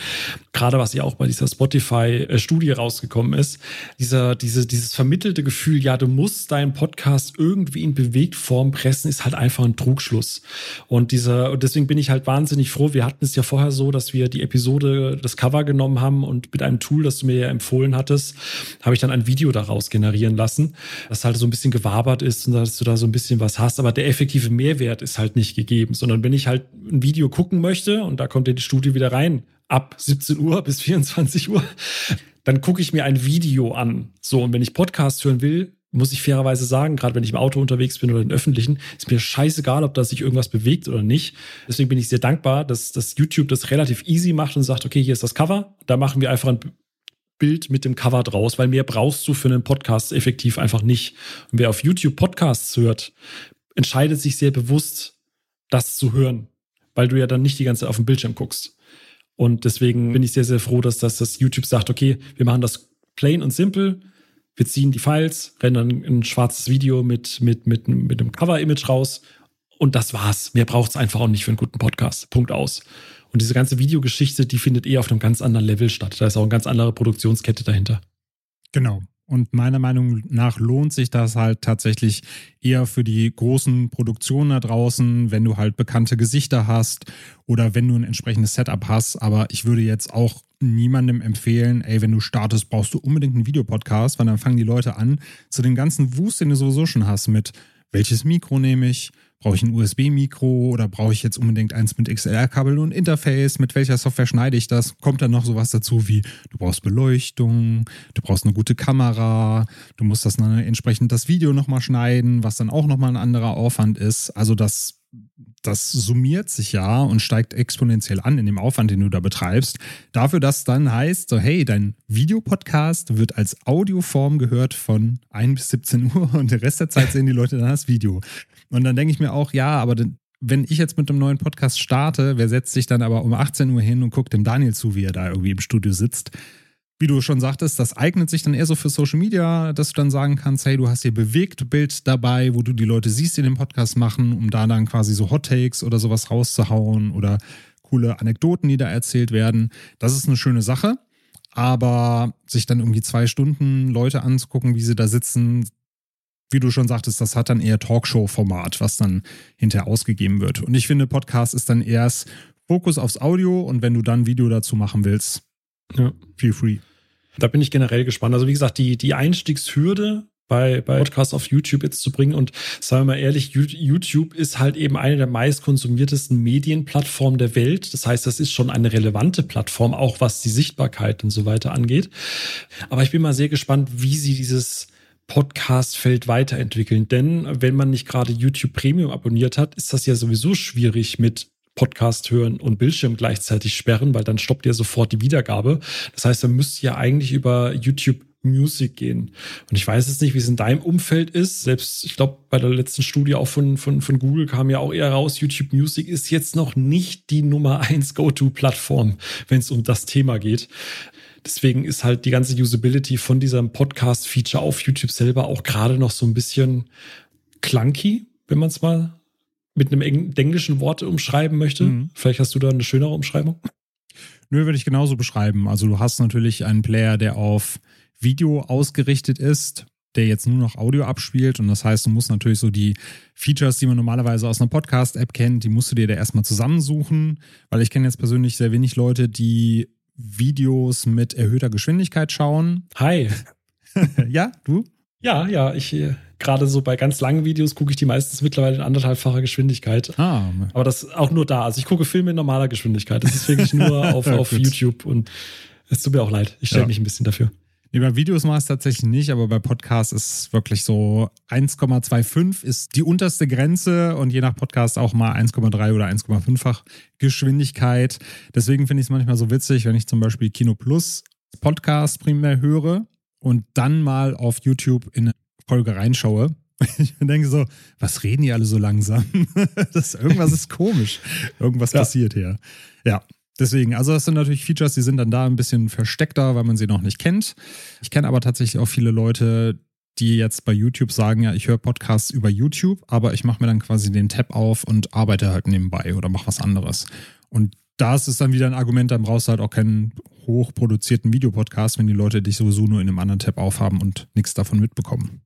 Gerade was ja auch bei dieser Spotify-Studie rausgekommen ist, dieser, diese, dieses vermittelte Gefühl, ja, du musst deinen Podcast irgendwie in Bewegtform pressen, ist halt einfach ein Trugschluss. Und dieser, und deswegen bin ich halt wahnsinnig froh. Wir hatten es ja vorher so, dass wir die Episode, das Cover genommen haben und mit einem Tool, das du mir ja empfohlen hattest, habe ich dann ein Video daraus generieren lassen, das halt so ein bisschen gewabert ist ist und dass du da so ein bisschen was hast. Aber der effektive Mehrwert ist halt nicht gegeben, sondern wenn ich halt ein Video gucken möchte und da kommt ja die Studie wieder rein, ab 17 Uhr bis 24 Uhr, dann gucke ich mir ein Video an. So, und wenn ich Podcast hören will, muss ich fairerweise sagen, gerade wenn ich im Auto unterwegs bin oder in öffentlichen, ist mir scheißegal, ob da sich irgendwas bewegt oder nicht. Deswegen bin ich sehr dankbar, dass, dass YouTube das relativ easy macht und sagt, okay, hier ist das Cover, da machen wir einfach ein Bild mit dem Cover draus, weil mehr brauchst du für einen Podcast effektiv einfach nicht. Und wer auf YouTube Podcasts hört, entscheidet sich sehr bewusst, das zu hören, weil du ja dann nicht die ganze Zeit auf dem Bildschirm guckst. Und deswegen bin ich sehr, sehr froh, dass das, das YouTube sagt, okay, wir machen das plain und simpel. Wir ziehen die Files, rendern ein schwarzes Video mit, mit, mit, mit einem Cover-Image raus. Und das war's. Mehr braucht es einfach auch nicht für einen guten Podcast. Punkt aus. Und diese ganze Videogeschichte, die findet eher auf einem ganz anderen Level statt. Da ist auch eine ganz andere Produktionskette dahinter. Genau. Und meiner Meinung nach lohnt sich das halt tatsächlich eher für die großen Produktionen da draußen, wenn du halt bekannte Gesichter hast oder wenn du ein entsprechendes Setup hast. Aber ich würde jetzt auch niemandem empfehlen, ey, wenn du startest, brauchst du unbedingt einen Videopodcast, weil dann fangen die Leute an, zu dem ganzen Wust, den du sowieso schon hast, mit welches Mikro nehme ich, Brauche ich ein USB-Mikro oder brauche ich jetzt unbedingt eins mit XLR-Kabel und Interface? Mit welcher Software schneide ich das? Kommt dann noch sowas dazu wie, du brauchst Beleuchtung, du brauchst eine gute Kamera, du musst das dann entsprechend das Video nochmal schneiden, was dann auch nochmal ein anderer Aufwand ist. Also das, das summiert sich ja und steigt exponentiell an in dem Aufwand, den du da betreibst. Dafür, dass dann heißt, so hey, dein Videopodcast wird als Audioform gehört von 1 bis 17 Uhr und der Rest der Zeit sehen die Leute dann das Video. Und dann denke ich mir auch, ja, aber wenn ich jetzt mit einem neuen Podcast starte, wer setzt sich dann aber um 18 Uhr hin und guckt dem Daniel zu, wie er da irgendwie im Studio sitzt? Wie du schon sagtest, das eignet sich dann eher so für Social Media, dass du dann sagen kannst, hey, du hast hier bewegt Bild dabei, wo du die Leute siehst, die den Podcast machen, um da dann quasi so Hot Takes oder sowas rauszuhauen oder coole Anekdoten, die da erzählt werden. Das ist eine schöne Sache. Aber sich dann irgendwie zwei Stunden Leute anzugucken, wie sie da sitzen, wie du schon sagtest, das hat dann eher Talkshow-Format, was dann hinterher ausgegeben wird. Und ich finde, Podcast ist dann erst Fokus aufs Audio und wenn du dann Video dazu machen willst, ja. feel free. Da bin ich generell gespannt. Also wie gesagt, die, die Einstiegshürde bei, bei Podcasts auf YouTube jetzt zu bringen. Und sagen wir mal ehrlich, YouTube ist halt eben eine der meistkonsumiertesten Medienplattformen der Welt. Das heißt, das ist schon eine relevante Plattform, auch was die Sichtbarkeit und so weiter angeht. Aber ich bin mal sehr gespannt, wie sie dieses Podcast-Feld weiterentwickeln. Denn wenn man nicht gerade YouTube Premium abonniert hat, ist das ja sowieso schwierig mit Podcast hören und Bildschirm gleichzeitig sperren, weil dann stoppt ja sofort die Wiedergabe. Das heißt, man müsste ja eigentlich über YouTube Music gehen. Und ich weiß jetzt nicht, wie es in deinem Umfeld ist. Selbst, ich glaube, bei der letzten Studie auch von, von, von Google kam ja auch eher raus, YouTube Music ist jetzt noch nicht die Nummer eins Go-To-Plattform, wenn es um das Thema geht. Deswegen ist halt die ganze Usability von diesem Podcast-Feature auf YouTube selber auch gerade noch so ein bisschen clunky, wenn man es mal mit einem englischen Wort umschreiben möchte. Mhm. Vielleicht hast du da eine schönere Umschreibung. Nö, würde ich genauso beschreiben. Also du hast natürlich einen Player, der auf Video ausgerichtet ist. der jetzt nur noch Audio abspielt. Und das heißt, du musst natürlich so die Features, die man normalerweise aus einer Podcast-App kennt, die musst du dir da erstmal zusammensuchen. Weil ich kenne jetzt persönlich sehr wenig Leute, die Videos mit erhöhter Geschwindigkeit schauen. Hi. ja, du? Ja, ja, ich äh, gerade so bei ganz langen Videos gucke ich die meistens mittlerweile in anderthalbfacher Geschwindigkeit. Ah. Aber das auch nur da. Also ich gucke Filme in normaler Geschwindigkeit. Das ist wirklich nur auf, auf YouTube und es tut mir auch leid. Ich stelle ja. mich ein bisschen dafür. Nee, bei Videos mache ich es tatsächlich nicht, aber bei Podcasts ist es wirklich so 1,25 ist die unterste Grenze und je nach Podcast auch mal 1,3 oder 1,5-fach Geschwindigkeit. Deswegen finde ich es manchmal so witzig, wenn ich zum Beispiel Kino Plus Podcast primär höre und dann mal auf YouTube in eine Folge reinschaue. Ich denke so, was reden die alle so langsam? das, irgendwas ist komisch. Irgendwas ja. passiert hier. Ja, deswegen, also das sind natürlich Features, die sind dann da ein bisschen versteckter, weil man sie noch nicht kennt. Ich kenne aber tatsächlich auch viele Leute, die jetzt bei YouTube sagen, ja, ich höre Podcasts über YouTube, aber ich mache mir dann quasi den Tab auf und arbeite halt nebenbei oder mache was anderes. Und da ist es dann wieder ein Argument, dann brauchst du halt auch keinen hochproduzierten Videopodcast, wenn die Leute dich sowieso nur in einem anderen Tab aufhaben und nichts davon mitbekommen.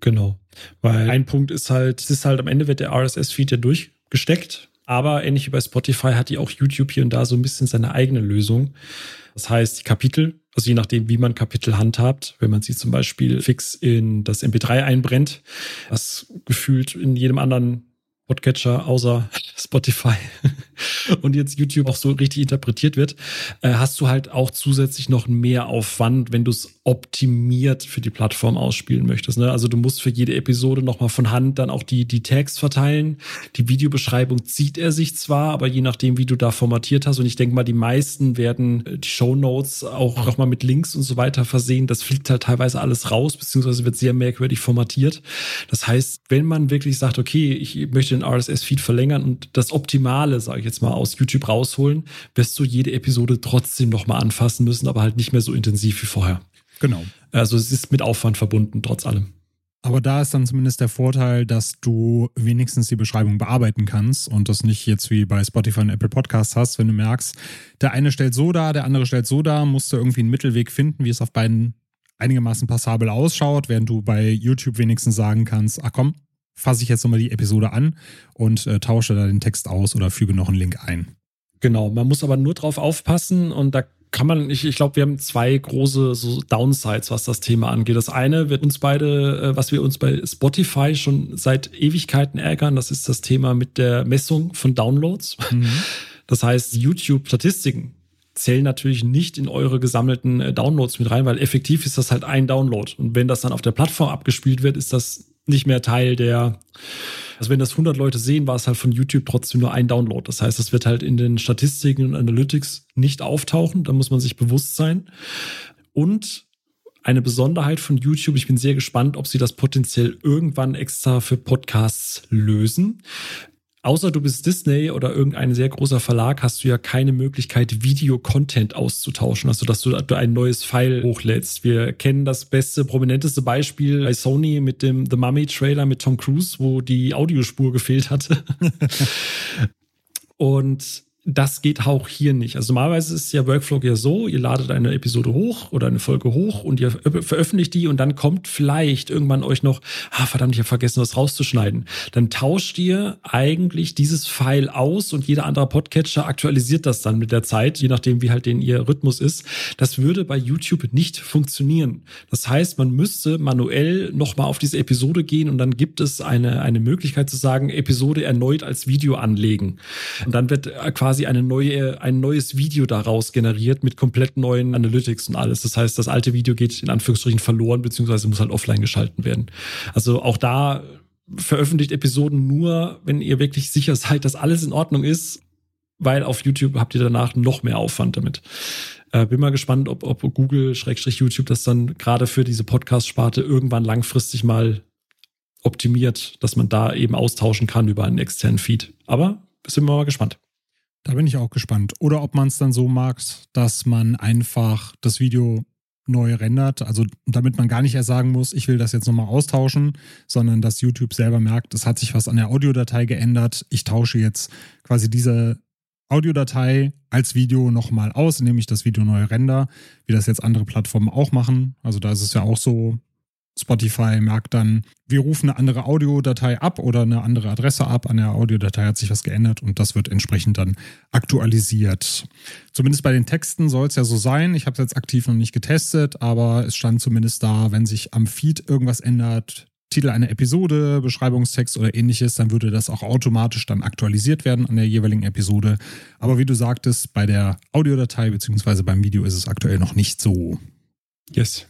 Genau. Weil ein Punkt ist halt, es ist halt am Ende wird der RSS-Feed ja durchgesteckt, aber ähnlich wie bei Spotify hat die auch YouTube hier und da so ein bisschen seine eigene Lösung. Das heißt, die Kapitel, also je nachdem, wie man Kapitel handhabt, wenn man sie zum Beispiel fix in das MP3 einbrennt, was gefühlt in jedem anderen Podcatcher außer Spotify und jetzt YouTube auch so richtig interpretiert wird, äh, hast du halt auch zusätzlich noch mehr Aufwand, wenn du es optimiert für die Plattform ausspielen möchtest. Ne? Also du musst für jede Episode nochmal von Hand dann auch die, die Tags verteilen. Die Videobeschreibung zieht er sich zwar, aber je nachdem, wie du da formatiert hast, und ich denke mal, die meisten werden äh, die Show Notes auch nochmal mit Links und so weiter versehen. Das fliegt halt teilweise alles raus, beziehungsweise wird sehr merkwürdig formatiert. Das heißt, wenn man wirklich sagt, okay, ich möchte den RSS-Feed verlängern und das Optimale, sage ich jetzt mal, aus YouTube rausholen, wirst du jede Episode trotzdem nochmal anfassen müssen, aber halt nicht mehr so intensiv wie vorher. Genau. Also es ist mit Aufwand verbunden, trotz allem. Aber da ist dann zumindest der Vorteil, dass du wenigstens die Beschreibung bearbeiten kannst und das nicht jetzt wie bei Spotify und Apple Podcasts hast, wenn du merkst, der eine stellt so dar, der andere stellt so dar, musst du irgendwie einen Mittelweg finden, wie es auf beiden einigermaßen passabel ausschaut, während du bei YouTube wenigstens sagen kannst, ach komm, fasse ich jetzt nochmal die Episode an und äh, tausche da den Text aus oder füge noch einen Link ein. Genau, man muss aber nur drauf aufpassen und da kann man, ich, ich glaube, wir haben zwei große so Downsides, was das Thema angeht. Das eine wird uns beide, äh, was wir uns bei Spotify schon seit Ewigkeiten ärgern, das ist das Thema mit der Messung von Downloads. Mhm. Das heißt, YouTube-Statistiken zählen natürlich nicht in eure gesammelten äh, Downloads mit rein, weil effektiv ist das halt ein Download. Und wenn das dann auf der Plattform abgespielt wird, ist das nicht mehr Teil der, also wenn das 100 Leute sehen, war es halt von YouTube trotzdem nur ein Download. Das heißt, das wird halt in den Statistiken und Analytics nicht auftauchen. Da muss man sich bewusst sein. Und eine Besonderheit von YouTube. Ich bin sehr gespannt, ob sie das potenziell irgendwann extra für Podcasts lösen. Außer du bist Disney oder irgendein sehr großer Verlag, hast du ja keine Möglichkeit, Video-Content auszutauschen, also dass du ein neues File hochlädst. Wir kennen das beste, prominenteste Beispiel bei Sony mit dem The Mummy-Trailer mit Tom Cruise, wo die Audiospur gefehlt hatte. Und das geht auch hier nicht. Also normalerweise ist ja Workflow ja so, ihr ladet eine Episode hoch oder eine Folge hoch und ihr veröffentlicht die und dann kommt vielleicht irgendwann euch noch, ah verdammt, ich habe vergessen, was rauszuschneiden. Dann tauscht ihr eigentlich dieses File aus und jeder andere Podcatcher aktualisiert das dann mit der Zeit, je nachdem wie halt den ihr Rhythmus ist. Das würde bei YouTube nicht funktionieren. Das heißt, man müsste manuell nochmal auf diese Episode gehen und dann gibt es eine, eine Möglichkeit zu sagen, Episode erneut als Video anlegen. Und dann wird quasi quasi eine neue, ein neues Video daraus generiert mit komplett neuen Analytics und alles. Das heißt, das alte Video geht in Anführungsstrichen verloren, beziehungsweise muss halt offline geschalten werden. Also auch da veröffentlicht Episoden nur, wenn ihr wirklich sicher seid, dass alles in Ordnung ist, weil auf YouTube habt ihr danach noch mehr Aufwand damit. Äh, bin mal gespannt, ob, ob Google-YouTube das dann gerade für diese Podcast-Sparte irgendwann langfristig mal optimiert, dass man da eben austauschen kann über einen externen Feed. Aber sind wir mal gespannt. Da bin ich auch gespannt. Oder ob man es dann so mag, dass man einfach das Video neu rendert. Also damit man gar nicht erst sagen muss, ich will das jetzt nochmal austauschen, sondern dass YouTube selber merkt, es hat sich was an der Audiodatei geändert. Ich tausche jetzt quasi diese Audiodatei als Video nochmal aus, indem ich das Video neu render, wie das jetzt andere Plattformen auch machen. Also da ist es ja auch so, Spotify merkt dann, wir rufen eine andere Audiodatei ab oder eine andere Adresse ab. An der Audiodatei hat sich was geändert und das wird entsprechend dann aktualisiert. Zumindest bei den Texten soll es ja so sein. Ich habe es jetzt aktiv noch nicht getestet, aber es stand zumindest da, wenn sich am Feed irgendwas ändert, Titel einer Episode, Beschreibungstext oder ähnliches, dann würde das auch automatisch dann aktualisiert werden an der jeweiligen Episode. Aber wie du sagtest, bei der Audiodatei bzw. beim Video ist es aktuell noch nicht so. Yes.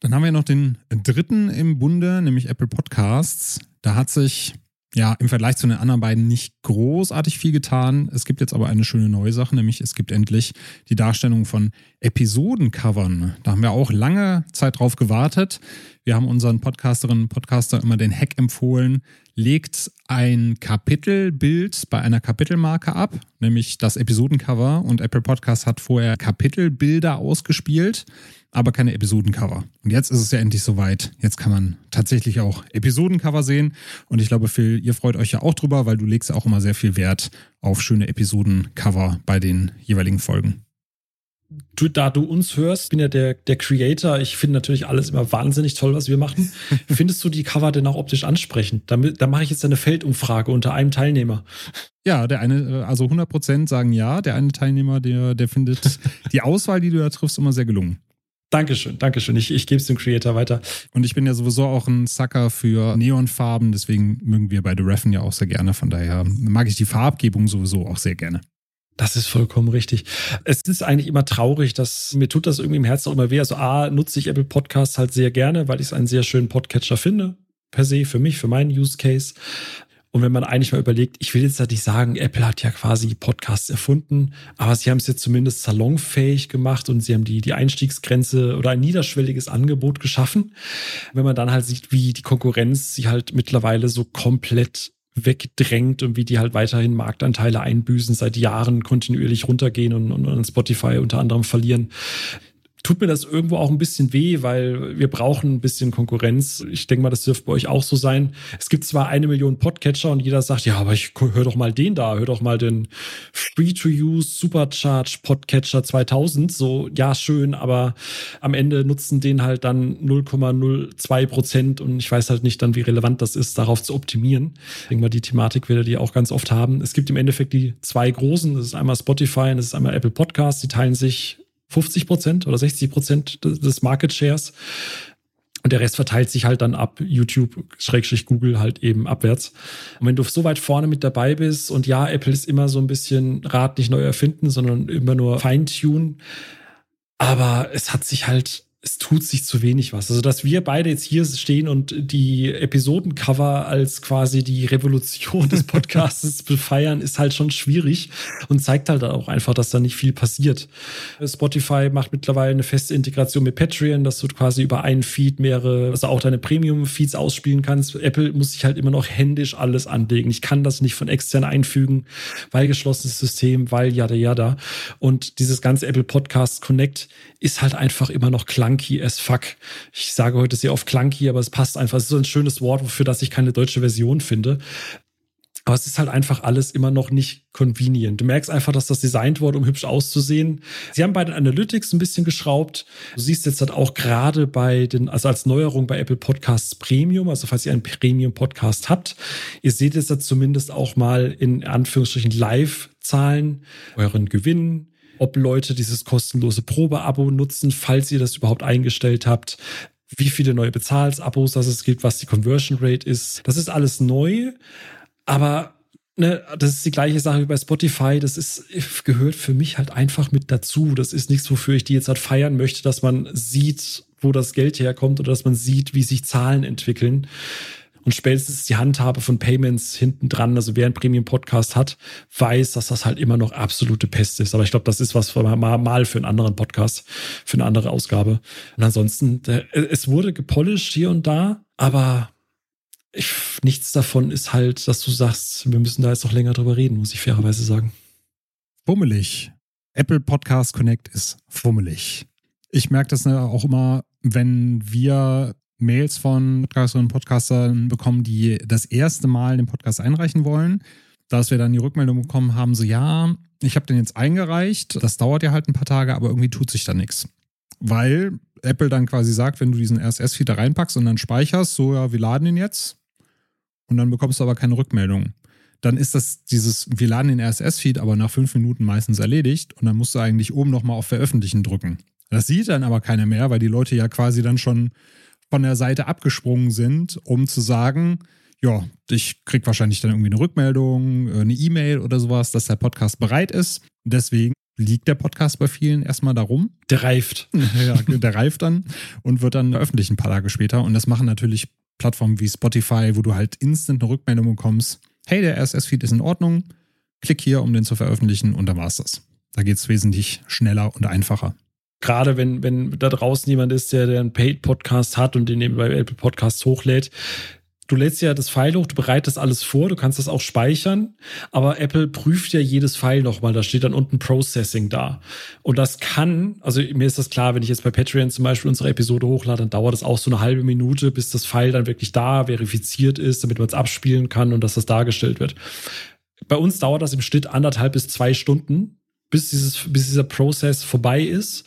Dann haben wir noch den dritten im Bunde, nämlich Apple Podcasts. Da hat sich ja im Vergleich zu den anderen beiden nicht großartig viel getan. Es gibt jetzt aber eine schöne neue Sache, nämlich es gibt endlich die Darstellung von Episodencovern. Da haben wir auch lange Zeit drauf gewartet. Wir haben unseren Podcasterinnen und Podcaster immer den Hack empfohlen, legt ein Kapitelbild bei einer Kapitelmarke ab, nämlich das Episodencover und Apple Podcast hat vorher Kapitelbilder ausgespielt aber keine Episodencover. Und jetzt ist es ja endlich soweit. Jetzt kann man tatsächlich auch Episodencover sehen. Und ich glaube, Phil, ihr freut euch ja auch drüber, weil du legst ja auch immer sehr viel Wert auf schöne Episodencover bei den jeweiligen Folgen. Du, da du uns hörst, bin ja der, der Creator. Ich finde natürlich alles immer wahnsinnig toll, was wir machen. Findest du die Cover denn auch optisch ansprechend? Da, da mache ich jetzt eine Feldumfrage unter einem Teilnehmer. Ja, der eine, also 100 Prozent sagen ja. Der eine Teilnehmer, der, der findet die Auswahl, die du da triffst, immer sehr gelungen. Dankeschön, Dankeschön. Ich, ich gebe es dem Creator weiter. Und ich bin ja sowieso auch ein Sucker für Neonfarben, deswegen mögen wir bei The Reffen ja auch sehr gerne. Von daher mag ich die Farbgebung sowieso auch sehr gerne. Das ist vollkommen richtig. Es ist eigentlich immer traurig, dass mir tut das irgendwie im Herzen auch immer weh. Also A, nutze ich Apple Podcasts halt sehr gerne, weil ich es einen sehr schönen Podcatcher finde per se für mich, für meinen Use Case. Und wenn man eigentlich mal überlegt, ich will jetzt halt nicht sagen, Apple hat ja quasi Podcasts erfunden, aber sie haben es jetzt zumindest salonfähig gemacht und sie haben die, die Einstiegsgrenze oder ein niederschwelliges Angebot geschaffen. Wenn man dann halt sieht, wie die Konkurrenz sie halt mittlerweile so komplett wegdrängt und wie die halt weiterhin Marktanteile einbüßen, seit Jahren kontinuierlich runtergehen und, und, und Spotify unter anderem verlieren tut mir das irgendwo auch ein bisschen weh, weil wir brauchen ein bisschen Konkurrenz. Ich denke mal, das dürfte bei euch auch so sein. Es gibt zwar eine Million Podcatcher und jeder sagt, ja, aber ich höre doch mal den da, hör doch mal den Free-to-Use Supercharge Podcatcher 2000. So, ja, schön, aber am Ende nutzen den halt dann 0,02 Prozent und ich weiß halt nicht dann, wie relevant das ist, darauf zu optimieren. Ich denke mal, die Thematik werdet ihr auch ganz oft haben. Es gibt im Endeffekt die zwei großen, das ist einmal Spotify und das ist einmal Apple Podcasts, die teilen sich 50 Prozent oder 60 Prozent des Market Shares. Und der Rest verteilt sich halt dann ab YouTube, Schrägstrich Google halt eben abwärts. Und wenn du so weit vorne mit dabei bist und ja, Apple ist immer so ein bisschen Rad nicht neu erfinden, sondern immer nur Feintunen. Aber es hat sich halt es tut sich zu wenig was. Also, dass wir beide jetzt hier stehen und die Episodencover als quasi die Revolution des Podcasts befeiern, ist halt schon schwierig und zeigt halt auch einfach, dass da nicht viel passiert. Spotify macht mittlerweile eine feste Integration mit Patreon, dass du quasi über einen Feed mehrere, also auch deine Premium-Feeds ausspielen kannst. Apple muss sich halt immer noch händisch alles anlegen. Ich kann das nicht von extern einfügen, weil geschlossenes System, weil yada yada. Und dieses ganze Apple Podcast Connect ist halt einfach immer noch klar clunky as fuck. Ich sage heute sehr oft clunky, aber es passt einfach. Es ist so ein schönes Wort, wofür dass ich keine deutsche Version finde. Aber es ist halt einfach alles immer noch nicht convenient. Du merkst einfach, dass das designt wurde, um hübsch auszusehen. Sie haben bei den Analytics ein bisschen geschraubt. Du siehst jetzt halt auch gerade bei den, also als Neuerung bei Apple Podcasts Premium, also falls ihr einen Premium Podcast habt, ihr seht jetzt da zumindest auch mal in Anführungsstrichen Live-Zahlen euren Gewinn, ob Leute dieses kostenlose Probeabo nutzen, falls ihr das überhaupt eingestellt habt, wie viele neue Bezahlsabos das es gibt, was die Conversion Rate ist. Das ist alles neu, aber ne, das ist die gleiche Sache wie bei Spotify. Das ist, gehört für mich halt einfach mit dazu. Das ist nichts, wofür ich die jetzt halt feiern möchte, dass man sieht, wo das Geld herkommt oder dass man sieht, wie sich Zahlen entwickeln und spätestens die Handhabe von Payments hinten dran, also wer einen Premium-Podcast hat, weiß, dass das halt immer noch absolute Pest ist. Aber ich glaube, das ist was für mal, mal für einen anderen Podcast, für eine andere Ausgabe. Und ansonsten, es wurde gepolished hier und da, aber ich, nichts davon ist halt, dass du sagst, wir müssen da jetzt noch länger drüber reden, muss ich fairerweise sagen. Fummelig. Apple Podcast Connect ist fummelig. Ich merke das auch immer, wenn wir Mails von Podcasterinnen und Podcastern bekommen, die das erste Mal den Podcast einreichen wollen. Dass wir dann die Rückmeldung bekommen haben, so ja, ich habe den jetzt eingereicht, das dauert ja halt ein paar Tage, aber irgendwie tut sich da nichts. weil Apple dann quasi sagt, wenn du diesen RSS-Feed da reinpackst und dann speicherst, so ja, wir laden ihn jetzt und dann bekommst du aber keine Rückmeldung. Dann ist das dieses, wir laden den RSS-Feed aber nach fünf Minuten meistens erledigt und dann musst du eigentlich oben nochmal auf Veröffentlichen drücken. Das sieht dann aber keiner mehr, weil die Leute ja quasi dann schon von der Seite abgesprungen sind, um zu sagen, ja, ich krieg wahrscheinlich dann irgendwie eine Rückmeldung, äh, eine E-Mail oder sowas, dass der Podcast bereit ist. Deswegen liegt der Podcast bei vielen erstmal darum. Der reift. Ja, der reift dann und wird dann veröffentlicht ein paar Tage später. Und das machen natürlich Plattformen wie Spotify, wo du halt instant eine Rückmeldung bekommst. Hey, der RSS-Feed ist in Ordnung. Klick hier, um den zu veröffentlichen und dann war's das. Da geht's wesentlich schneller und einfacher gerade wenn, wenn da draußen jemand ist, der, der einen Paid-Podcast hat und den eben bei Apple Podcasts hochlädt, du lädst ja das File hoch, du bereitest alles vor, du kannst das auch speichern, aber Apple prüft ja jedes File nochmal, da steht dann unten Processing da. Und das kann, also mir ist das klar, wenn ich jetzt bei Patreon zum Beispiel unsere Episode hochlade, dann dauert das auch so eine halbe Minute, bis das File dann wirklich da verifiziert ist, damit man es abspielen kann und dass das dargestellt wird. Bei uns dauert das im Schnitt anderthalb bis zwei Stunden, bis, dieses, bis dieser Prozess vorbei ist.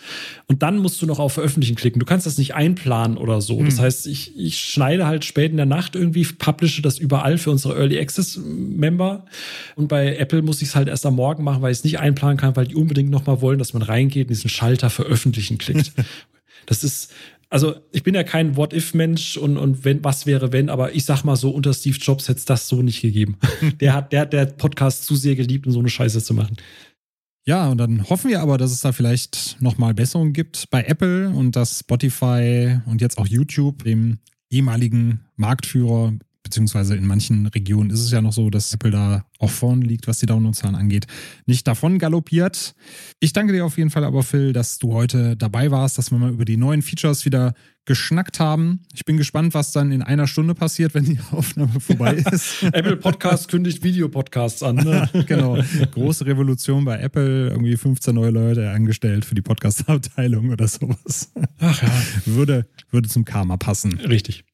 Und dann musst du noch auf Veröffentlichen klicken. Du kannst das nicht einplanen oder so. Mhm. Das heißt, ich, ich schneide halt spät in der Nacht irgendwie, publische das überall für unsere Early Access Member. Und bei Apple muss ich es halt erst am Morgen machen, weil ich es nicht einplanen kann, weil die unbedingt nochmal wollen, dass man reingeht und diesen Schalter veröffentlichen klickt. das ist, also ich bin ja kein What-If-Mensch und, und wenn, was wäre, wenn, aber ich sag mal so, unter Steve Jobs hätte es das so nicht gegeben. der hat, der hat der Podcast zu sehr geliebt, um so eine Scheiße zu machen. Ja, und dann hoffen wir aber, dass es da vielleicht nochmal Besserungen gibt bei Apple und dass Spotify und jetzt auch YouTube, dem ehemaligen Marktführer, beziehungsweise in manchen Regionen ist es ja noch so, dass Apple da auch vorne liegt, was die Downloadzahlen angeht, nicht davon galoppiert. Ich danke dir auf jeden Fall aber, Phil, dass du heute dabei warst, dass wir mal über die neuen Features wieder geschnackt haben. Ich bin gespannt, was dann in einer Stunde passiert, wenn die Aufnahme vorbei ist. Apple Podcast kündigt Videopodcasts an. Ne? genau. Große Revolution bei Apple. Irgendwie 15 neue Leute angestellt für die Podcast-Abteilung oder sowas. Ach ja. Würde, würde zum Karma passen. Richtig.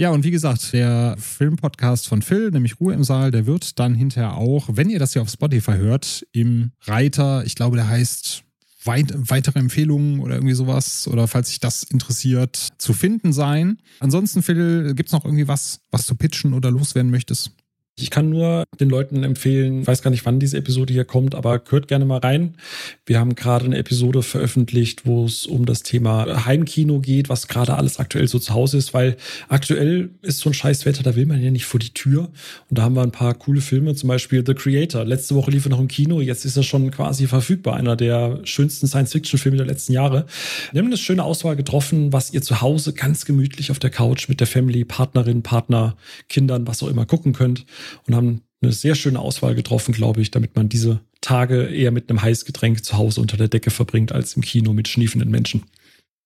Ja, und wie gesagt, der Filmpodcast von Phil, nämlich Ruhe im Saal, der wird dann hinterher auch, wenn ihr das hier auf Spotify hört, im Reiter, ich glaube, der heißt weit, weitere Empfehlungen oder irgendwie sowas oder falls sich das interessiert, zu finden sein. Ansonsten, Phil, gibt es noch irgendwie was, was du pitchen oder loswerden möchtest? Ich kann nur den Leuten empfehlen, weiß gar nicht, wann diese Episode hier kommt, aber hört gerne mal rein. Wir haben gerade eine Episode veröffentlicht, wo es um das Thema Heimkino geht, was gerade alles aktuell so zu Hause ist, weil aktuell ist so ein scheiß Wetter, da will man ja nicht vor die Tür. Und da haben wir ein paar coole Filme, zum Beispiel The Creator. Letzte Woche lief er noch im Kino, jetzt ist er schon quasi verfügbar, einer der schönsten Science-Fiction-Filme der letzten Jahre. Wir haben eine schöne Auswahl getroffen, was ihr zu Hause ganz gemütlich auf der Couch mit der Family, Partnerin, Partner, Kindern, was auch immer gucken könnt und haben eine sehr schöne Auswahl getroffen, glaube ich, damit man diese Tage eher mit einem Heißgetränk zu Hause unter der Decke verbringt, als im Kino mit schniefenden Menschen.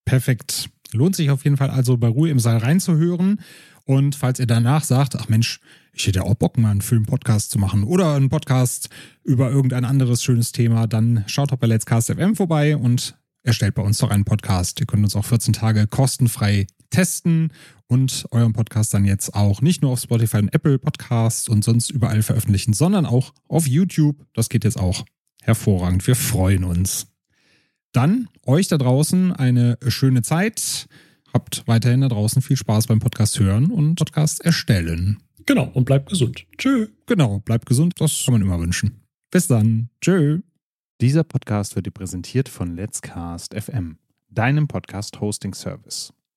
Perfekt. Lohnt sich auf jeden Fall also bei Ruhe im Saal reinzuhören. Und falls ihr danach sagt, ach Mensch, ich hätte ja auch Bock, mal einen Film-Podcast zu machen oder einen Podcast über irgendein anderes schönes Thema, dann schaut doch bei Let's Cast FM vorbei und erstellt bei uns doch einen Podcast. Ihr könnt uns auch 14 Tage kostenfrei testen und euren Podcast dann jetzt auch nicht nur auf Spotify und Apple Podcasts und sonst überall veröffentlichen, sondern auch auf YouTube. Das geht jetzt auch hervorragend. Wir freuen uns. Dann euch da draußen eine schöne Zeit. Habt weiterhin da draußen viel Spaß beim Podcast hören und Podcast erstellen. Genau, und bleibt gesund. Tschö. Genau, bleibt gesund, das kann man immer wünschen. Bis dann. Tschö. Dieser Podcast wird dir präsentiert von Let's Cast FM, deinem Podcast-Hosting-Service.